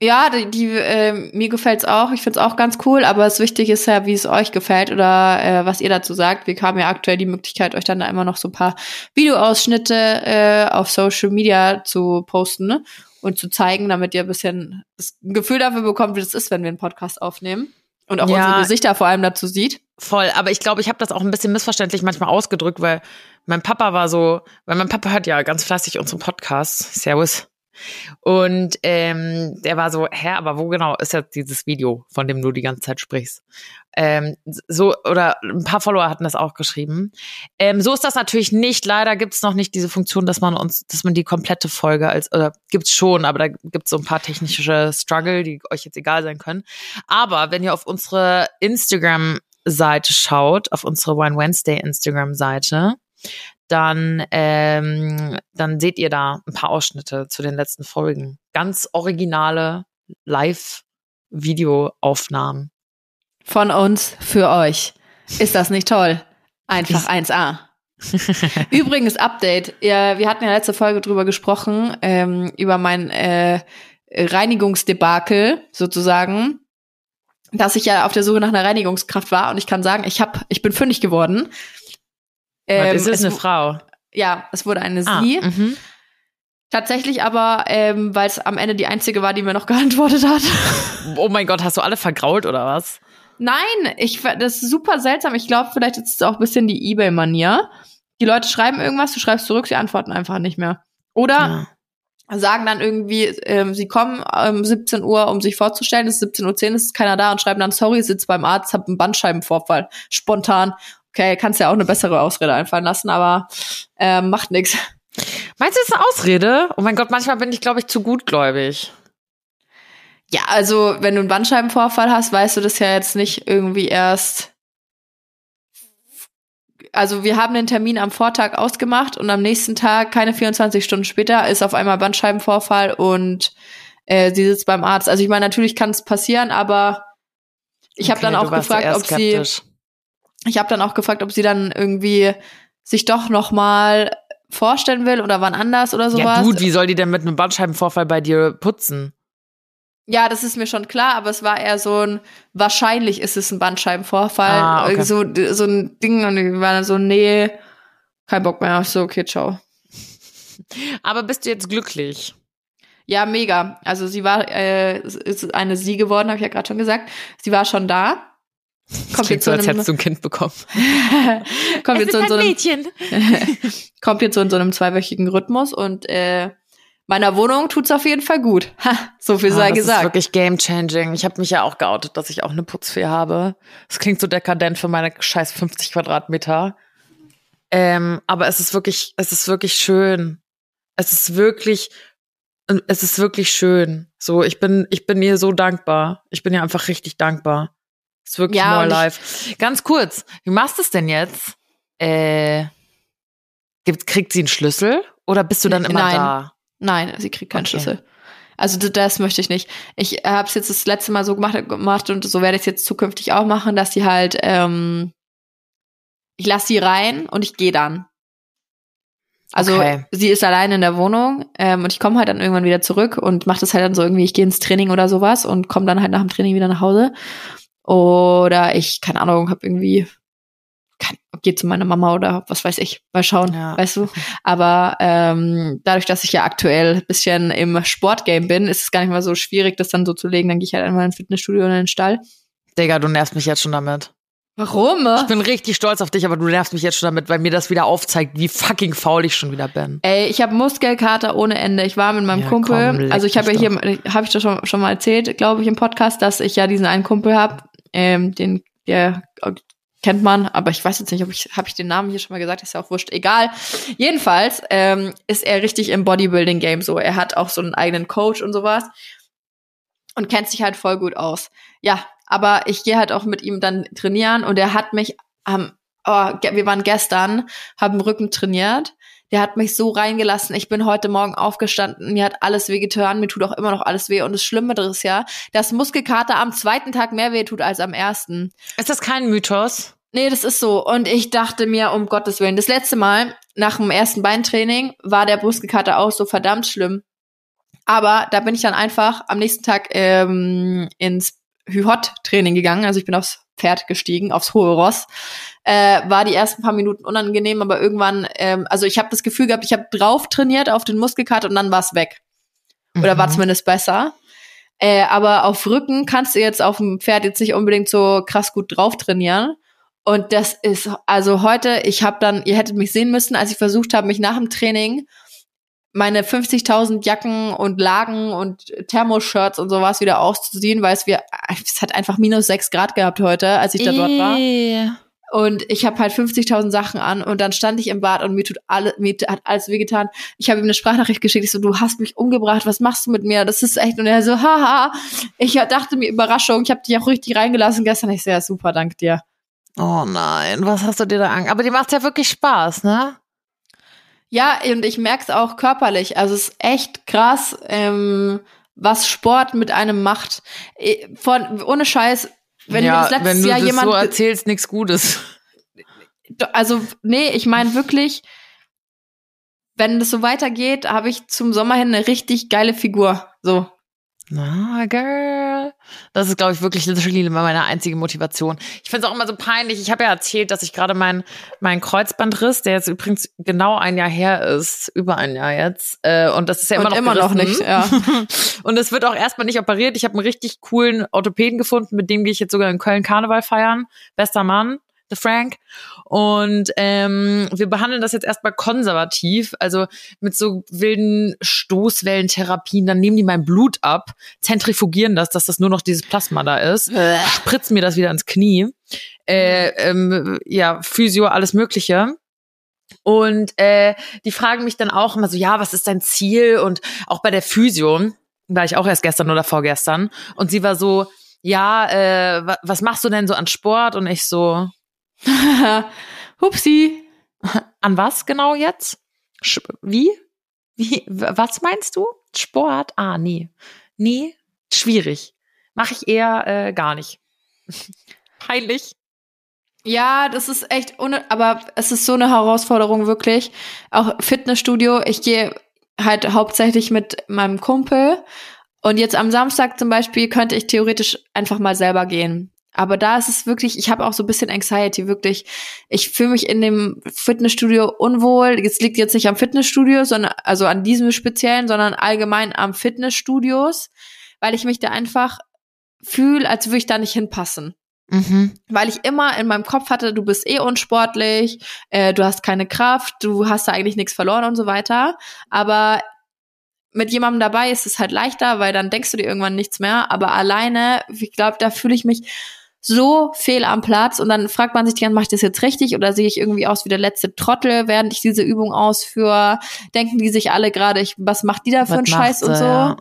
Ja, die, die äh, mir gefällt's auch. Ich find's auch ganz cool, aber das Wichtige ist ja, wie es euch gefällt oder äh, was ihr dazu sagt. Wir haben ja aktuell die Möglichkeit, euch dann da immer noch so ein paar Videoausschnitte äh, auf Social Media zu posten ne? und zu zeigen, damit ihr ein bisschen das Gefühl dafür bekommt, wie das ist, wenn wir einen Podcast aufnehmen. Und auch ja, unsere Gesichter vor allem dazu sieht. Voll, aber ich glaube, ich habe das auch ein bisschen missverständlich manchmal ausgedrückt, weil mein Papa war so, weil mein Papa hört ja ganz fleißig unseren Podcast. Servus. Und ähm, der war so, hä, aber wo genau ist jetzt dieses Video, von dem du die ganze Zeit sprichst? Ähm, so, oder ein paar Follower hatten das auch geschrieben. Ähm, so ist das natürlich nicht. Leider gibt es noch nicht diese Funktion, dass man uns, dass man die komplette Folge als, oder gibt's schon, aber da gibt's so ein paar technische Struggle, die euch jetzt egal sein können. Aber wenn ihr auf unsere Instagram-Seite schaut, auf unsere Wine Wednesday Instagram-Seite, dann, ähm, dann seht ihr da ein paar Ausschnitte zu den letzten Folgen. Ganz originale Live-Videoaufnahmen. Von uns für euch. Ist das nicht toll? Einfach 1A. Übrigens, Update. Ja, wir hatten ja letzte Folge drüber gesprochen, ähm, über mein äh, Reinigungsdebakel sozusagen, dass ich ja auf der Suche nach einer Reinigungskraft war und ich kann sagen, ich hab, ich bin fündig geworden. Ähm, es ist eine Frau. Ja, es wurde eine Ah, Sie. mhm. Tatsächlich aber, ähm, weil es am Ende die einzige war, die mir noch geantwortet hat. Oh mein Gott, hast du alle vergrault oder was? Nein, ich das ist super seltsam. Ich glaube, vielleicht ist es auch ein bisschen die E-Mail-Manier. Die Leute schreiben irgendwas, du schreibst zurück, sie antworten einfach nicht mehr. Oder Ja. sagen dann irgendwie, ähm, sie kommen um 17 Uhr, um sich vorzustellen, es ist 17.10 Uhr, es ist keiner da und schreiben dann, sorry, sitzt beim Arzt, hab einen Bandscheibenvorfall. Spontan. Okay, kannst ja auch eine bessere Ausrede einfallen lassen, aber ähm, macht nix. Meinst du, das ist eine Ausrede? Oh mein Gott, manchmal bin ich, glaube ich, zu gutgläubig. Ja, also wenn du einen Bandscheibenvorfall hast, weißt du das ja jetzt nicht irgendwie erst. Also wir haben den Termin am Vortag ausgemacht und am nächsten Tag, keine 24 Stunden später, ist auf einmal Bandscheibenvorfall und äh, sie sitzt beim Arzt. Also ich meine, natürlich kann es passieren, aber ich habe Okay, dann du auch gefragt, ob sie, skeptisch. Ich habe dann auch gefragt, ob sie dann irgendwie sich doch noch mal vorstellen will oder wann anders oder sowas. Ja, gut, wie soll die denn mit einem Bandscheibenvorfall bei dir putzen? Ja, das ist mir schon klar, aber es war eher so ein, wahrscheinlich ist es ein Bandscheibenvorfall, Ah, okay. So, so ein Ding und ich war dann so, nee, kein Bock mehr, so, okay, ciao. Aber bist du jetzt glücklich? Ja, mega. Also sie war, äh, ist eine Sie geworden, habe ich ja gerade schon gesagt. Sie war schon da. Kommt jetzt so, als einem, hättest du ein Kind bekommen. kommt jetzt so in so einem, Mädchen. kommt jetzt so in so einem zweiwöchigen Rhythmus und äh, meiner Wohnung tut's auf jeden Fall gut. Ha, so viel Ah, sei das gesagt. ist wirklich game changing. Ich habe mich ja auch geoutet, dass ich auch eine Putzfee habe. Das klingt so dekadent für meine scheiß 50 Quadratmeter. Ähm, aber es ist wirklich, es ist wirklich schön. Es ist wirklich, es ist wirklich schön. So, ich bin, ich bin ihr so dankbar. Ich bin ihr einfach richtig dankbar. Ist wirklich Ja, more life. Ganz kurz, wie machst du es denn jetzt? Äh, gibt, kriegt sie einen Schlüssel oder bist du dann immer Nein. da? Nein, sie kriegt keinen Okay. Schlüssel. Also das möchte ich nicht. Ich habe es jetzt das letzte Mal so gemacht, gemacht und so werde ich es jetzt zukünftig auch machen, dass sie halt, ähm, ich lasse sie rein und ich gehe dann. Also Okay. sie ist allein in der Wohnung ähm, und ich komme halt dann irgendwann wieder zurück und mache das halt dann so irgendwie, ich gehe ins Training oder sowas und komme dann halt nach dem Training wieder nach Hause. Oder ich, keine Ahnung, habe irgendwie, kann, gehe zu meiner Mama oder was weiß ich, mal schauen, Ja. weißt du. Aber ähm, dadurch, dass ich ja aktuell ein bisschen im Sportgame bin, ist es gar nicht mal so schwierig, das dann so zu legen. Dann gehe ich halt einmal ins Fitnessstudio oder in den Stall. Digga, du nervst mich jetzt schon damit. Warum? Ich bin richtig stolz auf dich, aber du nervst mich jetzt schon damit, weil mir das wieder aufzeigt, wie fucking faul ich schon wieder bin. Ey, ich habe Muskelkater ohne Ende. Ich war mit meinem Ja, Kumpel, komm, also ich habe ja hier, habe ich das schon, schon mal erzählt, glaube ich, im Podcast, dass ich ja diesen einen Kumpel habe, ähm, den der äh, kennt man, aber ich weiß jetzt nicht, ob ich habe ich den Namen hier schon mal gesagt, ist ja auch wurscht. Egal. Jedenfalls ähm, ist er richtig im Bodybuilding Game so. Er hat auch so einen eigenen Coach und sowas und kennt sich halt voll gut aus. Ja, aber ich gehe halt auch mit ihm dann trainieren und er hat mich am oh, ge- wir waren gestern, haben Rücken trainiert. Der hat mich so reingelassen. Ich bin heute Morgen aufgestanden. Mir hat alles wehgetan. Mir tut auch immer noch alles weh. Und das Schlimme ist ja, dass Muskelkater am zweiten Tag mehr weh tut als am ersten. Ist das kein Mythos? Nee, das ist so. Und ich dachte mir, um Gottes Willen, das letzte Mal nach dem ersten Beintraining war der Muskelkater auch so verdammt schlimm. Aber da bin ich dann einfach am nächsten Tag ähm, ins Hü-Hot-Training gegangen. Also ich bin aufs Pferd gestiegen, aufs hohe Ross. Äh, war die ersten paar Minuten unangenehm, aber irgendwann, ähm, also ich habe das Gefühl gehabt, ich habe drauf trainiert auf den Muskelkater und dann war es weg. Oder war Mhm. zumindest besser. Äh, aber auf Rücken kannst du jetzt auf dem Pferd jetzt nicht unbedingt so krass gut drauf trainieren. Und das ist, also heute, ich habe dann, ihr hättet mich sehen müssen, als ich versucht habe, mich nach dem Training meine 50.000 Jacken und Lagen und Thermoshirts und sowas wieder auszuziehen, weil es wir, es hat einfach minus sechs Grad gehabt heute, als ich da dort war. Und ich habe halt 50.000 Sachen an und dann stand ich im Bad und mir tut alle, mir hat alles wehgetan. Ich habe ihm eine Sprachnachricht geschickt. Ich so, du hast mich umgebracht. Was machst du mit mir? Das ist echt. Und er so, haha. Ich dachte mir Überraschung. Ich habe dich auch richtig reingelassen gestern. Ich so, ja, super, dank dir. Oh nein, was hast du dir da an? Aber dir macht's ja wirklich Spaß, ne? Ja, und ich merk's auch körperlich. Also es ist echt krass, ähm, was Sport mit einem macht. Eh, Von ohne Scheiß, wenn mir das letztes wenn du Jahr das jemand so erzählst, nichts Gutes. also nee, ich meine wirklich, wenn das so weitergeht, habe ich zum Sommer hin eine richtig geile Figur. So. Na, girl. Das ist, glaube ich, wirklich literally immer meine einzige Motivation. Ich finde es auch immer so peinlich. Ich habe ja erzählt, dass ich gerade mein, mein Kreuzbandriss, der jetzt übrigens genau ein Jahr her ist, über ein Jahr jetzt, äh, und das ist ja immer Und noch immer noch nicht, ja. und es wird auch erstmal nicht operiert. Ich habe einen richtig coolen Orthopäden gefunden, mit dem gehe ich jetzt sogar in Köln Karneval feiern. Bester Mann. The Frank. Und ähm, wir behandeln das jetzt erstmal konservativ, also mit so wilden Stoßwellentherapien. Dann nehmen die mein Blut ab, zentrifugieren das, dass das nur noch dieses Plasma da ist, spritzen mir das wieder ins Knie. Äh, ähm, ja, Physio, alles Mögliche. Und äh, die fragen mich dann auch immer so, ja, was ist dein Ziel? Und auch bei der Physio, war ich auch erst gestern oder vorgestern. Und sie war so, ja, äh, wa- was machst du denn so an Sport? Und ich so, Hupsi. an was genau jetzt? Sch wie? Wie? Was meinst du? Sport? Ah, nee. Nee, schwierig. Mache ich eher äh, gar nicht. Peinlich. Ja, das ist echt, ohne, aber es ist so eine Herausforderung wirklich. Auch Fitnessstudio. Ich gehe halt hauptsächlich mit meinem Kumpel. Und jetzt am Samstag zum Beispiel könnte ich theoretisch einfach mal selber gehen. Aber da ist es wirklich, ich habe auch so ein bisschen Anxiety, wirklich. Ich fühle mich in dem Fitnessstudio unwohl. Es liegt jetzt nicht am Fitnessstudio, sondern also an diesem speziellen, sondern allgemein am Fitnessstudios, weil ich mich da einfach fühle, als würde ich da nicht hinpassen Mhm. weil ich immer in meinem Kopf hatte, du bist eh unsportlich, äh, du hast keine Kraft, du hast da eigentlich nichts verloren und so weiter. Aber mit jemandem dabei ist es halt leichter, weil dann denkst du dir irgendwann nichts mehr. Aber alleine, ich glaube, da fühle ich mich so fehl am Platz und dann fragt man sich Zeit, mache ich das jetzt richtig oder sehe ich irgendwie aus wie der letzte Trottel, während ich diese Übung ausführe? Denken die sich alle gerade, ich, was macht die da für Was einen Scheiß und so? ja.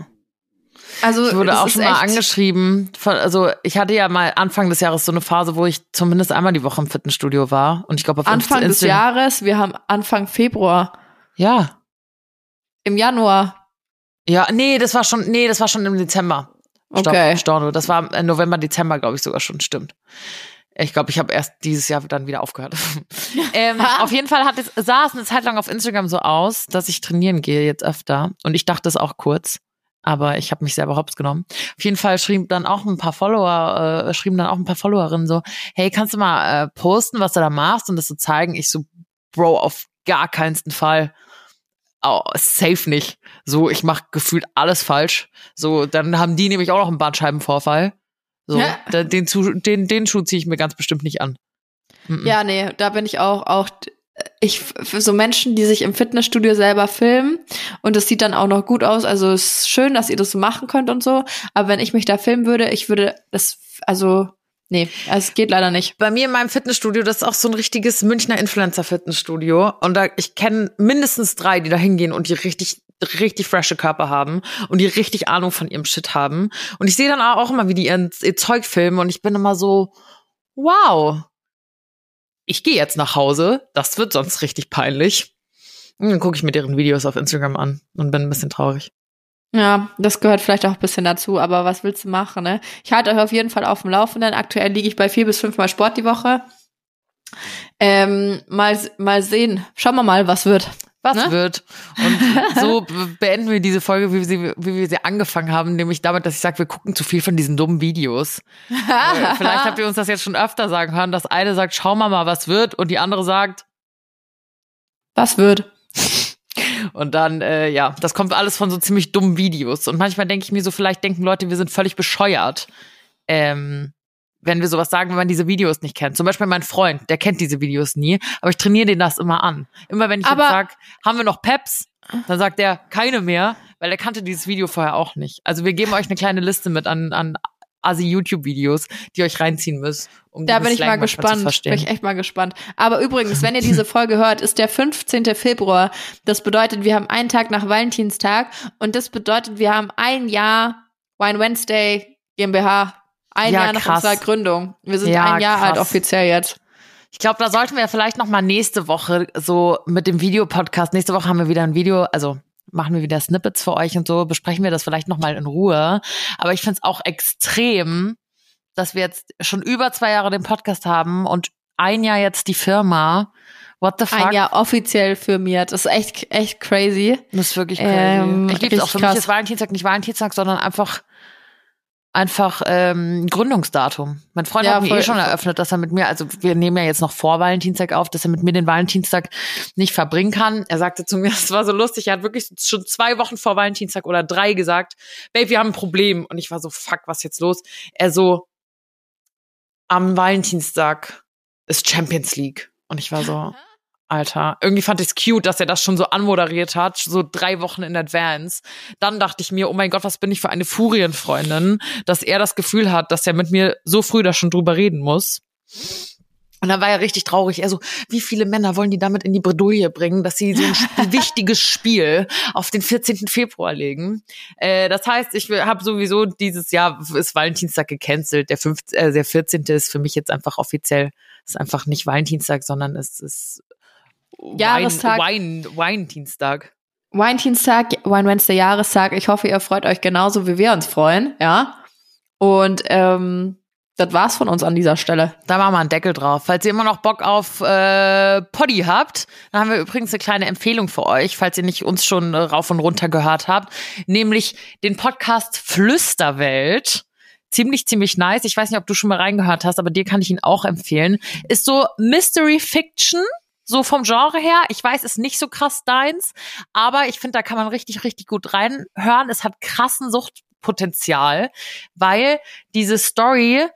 Also Ich wurde auch schon mal angeschrieben. Also ich hatte ja mal Anfang des Jahres so eine Phase, wo ich zumindest einmal die Woche im Fitnessstudio war. Und ich glaube auf Anfang Insta- des Jahres, wir haben Anfang Februar, Ja. im Januar. Ja, nee, das war schon, nee, das war schon im Dezember. Stopp, Okay. Storno. Das war im November, Dezember, glaube ich, sogar schon, stimmt. Ich glaube, ich habe erst dieses Jahr dann wieder aufgehört. ähm, auf jeden Fall hat es, sah es eine Zeit lang auf Instagram so aus, dass ich trainieren gehe jetzt öfter. Und ich dachte es auch kurz. Aber ich habe mich selber hops genommen. Auf jeden Fall schrieben dann auch ein paar Follower, äh, schrieben dann auch ein paar Followerinnen so, hey, kannst du mal äh, posten, was du da machst und das so zeigen? Ich so, Bro, auf gar keinsten Fall. Oh, safe nicht. So, ich mache gefühlt alles falsch. So, dann haben die nämlich auch noch einen Bandscheibenvorfall. So, Ja. da- den, Zu- den, den Schuh ziehe ich mir ganz bestimmt nicht an. Mhm. Ja, nee, da bin ich auch, auch ich für so Menschen, die sich im Fitnessstudio selber filmen und es sieht dann auch noch gut aus. Also es ist schön, dass ihr das so machen könnt und so. Aber wenn ich mich da filmen würde, ich würde das, also nee, es geht leider nicht. Bei mir in meinem Fitnessstudio, das ist auch so ein richtiges Münchner Influencer-Fitnessstudio. Und da, ich kenne mindestens drei, die da hingehen und die richtig, richtig frische Körper haben und die richtig Ahnung von ihrem Shit haben. Und ich sehe dann auch immer, wie die ihr, ihr Zeug filmen und ich bin immer so, wow, ich gehe jetzt nach Hause. Das wird sonst richtig peinlich. Und dann gucke ich mir deren Videos auf Instagram an und bin ein bisschen traurig. Ja, das gehört vielleicht auch ein bisschen dazu, aber was willst du machen, ne? Ich halte euch auf jeden Fall auf dem Laufenden. Aktuell liege ich bei vier bis fünfmal Sport die Woche. Ähm, mal, mal sehen. Schauen wir mal, was wird. Was Ne? wird? Und so be- beenden wir diese Folge, wie wir sie, wie wir sie angefangen haben, nämlich damit, dass ich sage, wir gucken zu viel von diesen dummen Videos. Vielleicht habt ihr uns das jetzt schon öfter sagen hören, dass eine sagt, schau mal mal, was wird, und die andere sagt, Was wird? Und dann, äh, ja, das kommt alles von so ziemlich dummen Videos. Und manchmal denke ich mir so, vielleicht denken Leute, wir sind völlig bescheuert. Ähm, wenn wir sowas sagen, wenn man diese Videos nicht kennt. Zum Beispiel mein Freund, der kennt diese Videos nie, aber ich trainiere den das immer an. Immer wenn ich Aber- jetzt sag, haben wir noch Peps, dann sagt er keine mehr, weil er kannte dieses Video vorher auch nicht. Also wir geben euch eine kleine Liste mit an, an Asi-YouTube-Videos, die ihr euch reinziehen müsst. Um Da bin ich Slang mal gespannt. Bin ich echt mal gespannt. Aber übrigens, wenn ihr diese Folge hört, ist der 15. Februar. Das bedeutet, wir haben einen Tag nach Valentinstag und das bedeutet, wir haben ein Jahr Wine Wednesday GmbH. Ein Ja, Jahr nach krass. unserer Gründung. Wir sind Ja, ein Jahr alt krass. offiziell jetzt. Ich glaube, da sollten wir vielleicht noch mal nächste Woche so mit dem Videopodcast. Nächste Woche haben wir wieder ein Video, also machen wir wieder Snippets für euch und so, besprechen wir das vielleicht noch mal in Ruhe. Aber ich finde es auch extrem, dass wir jetzt schon über zwei Jahre den Podcast haben und ein Jahr jetzt die Firma. What the fuck? Ein Jahr offiziell firmiert. Das ist echt, echt crazy. Das ist wirklich crazy. Ähm, ich liebe es auch. Für krass. mich ist Valentinstag nicht Valentinstag, sondern einfach einfach ähm, Gründungsdatum. Mein Freund Ja, hat mir voll- eh schon eröffnet, dass er mit mir, also wir nehmen ja jetzt noch vor Valentinstag auf, dass er mit mir den Valentinstag nicht verbringen kann. Er sagte zu mir, es war so lustig, er hat wirklich schon zwei Wochen vor Valentinstag oder drei gesagt, Babe, wir haben ein Problem. Und ich war so, fuck, was ist jetzt los? Er so, am Valentinstag ist Champions League. Und ich war so, Alter, irgendwie fand ich es cute, dass er das schon so anmoderiert hat, so drei Wochen in Advance. Dann dachte ich mir, oh mein Gott, was bin ich für eine Furienfreundin, dass er das Gefühl hat, dass er mit mir so früh da schon drüber reden muss. Und dann war er richtig traurig. Er so, wie viele Männer wollen die damit in die Bredouille bringen, dass sie so ein wichtiges Spiel auf den 14. Februar legen? Äh, das heißt, ich habe sowieso dieses Jahr ist Valentinstag gecancelt. Der, 15, äh, der 14. ist für mich jetzt einfach offiziell, ist einfach nicht Valentinstag, sondern es ist Jahrestag. Wein, Wein, Weindienstag. Valentinstag, Wine Wednesday Jahrestag. Ich hoffe, ihr freut euch genauso, wie wir uns freuen, ja. Und ähm, das war's von uns an dieser Stelle. Da machen wir einen Deckel drauf. Falls ihr immer noch Bock auf äh, Poddy habt, dann haben wir übrigens eine kleine Empfehlung für euch, falls ihr nicht uns schon äh, rauf und runter gehört habt, nämlich den Podcast Flüsterwelt. Ziemlich, ziemlich nice. Ich weiß nicht, ob du schon mal reingehört hast, aber dir kann ich ihn auch empfehlen. Ist so Mystery Fiction, so vom Genre her. Ich weiß, ist nicht so krass deins, aber ich finde, da kann man richtig, richtig gut reinhören. Es hat krassen Suchtpotenzial, weil diese Story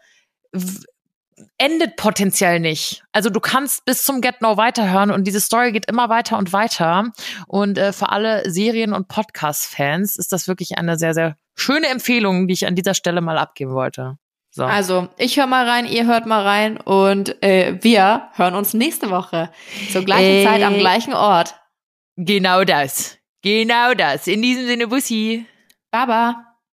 endet potenziell nicht. Also du kannst bis zum Get No weiterhören und diese Story geht immer weiter und weiter. Und äh, für alle Serien- und Podcast-Fans ist das wirklich eine sehr, sehr schöne Empfehlung, die ich an dieser Stelle mal abgeben wollte. So. Also, ich höre mal rein, ihr hört mal rein und äh, wir hören uns nächste Woche zur gleichen Äh. Zeit am gleichen Ort. genau das. Genau das. In diesem Sinne, Bussi. Baba.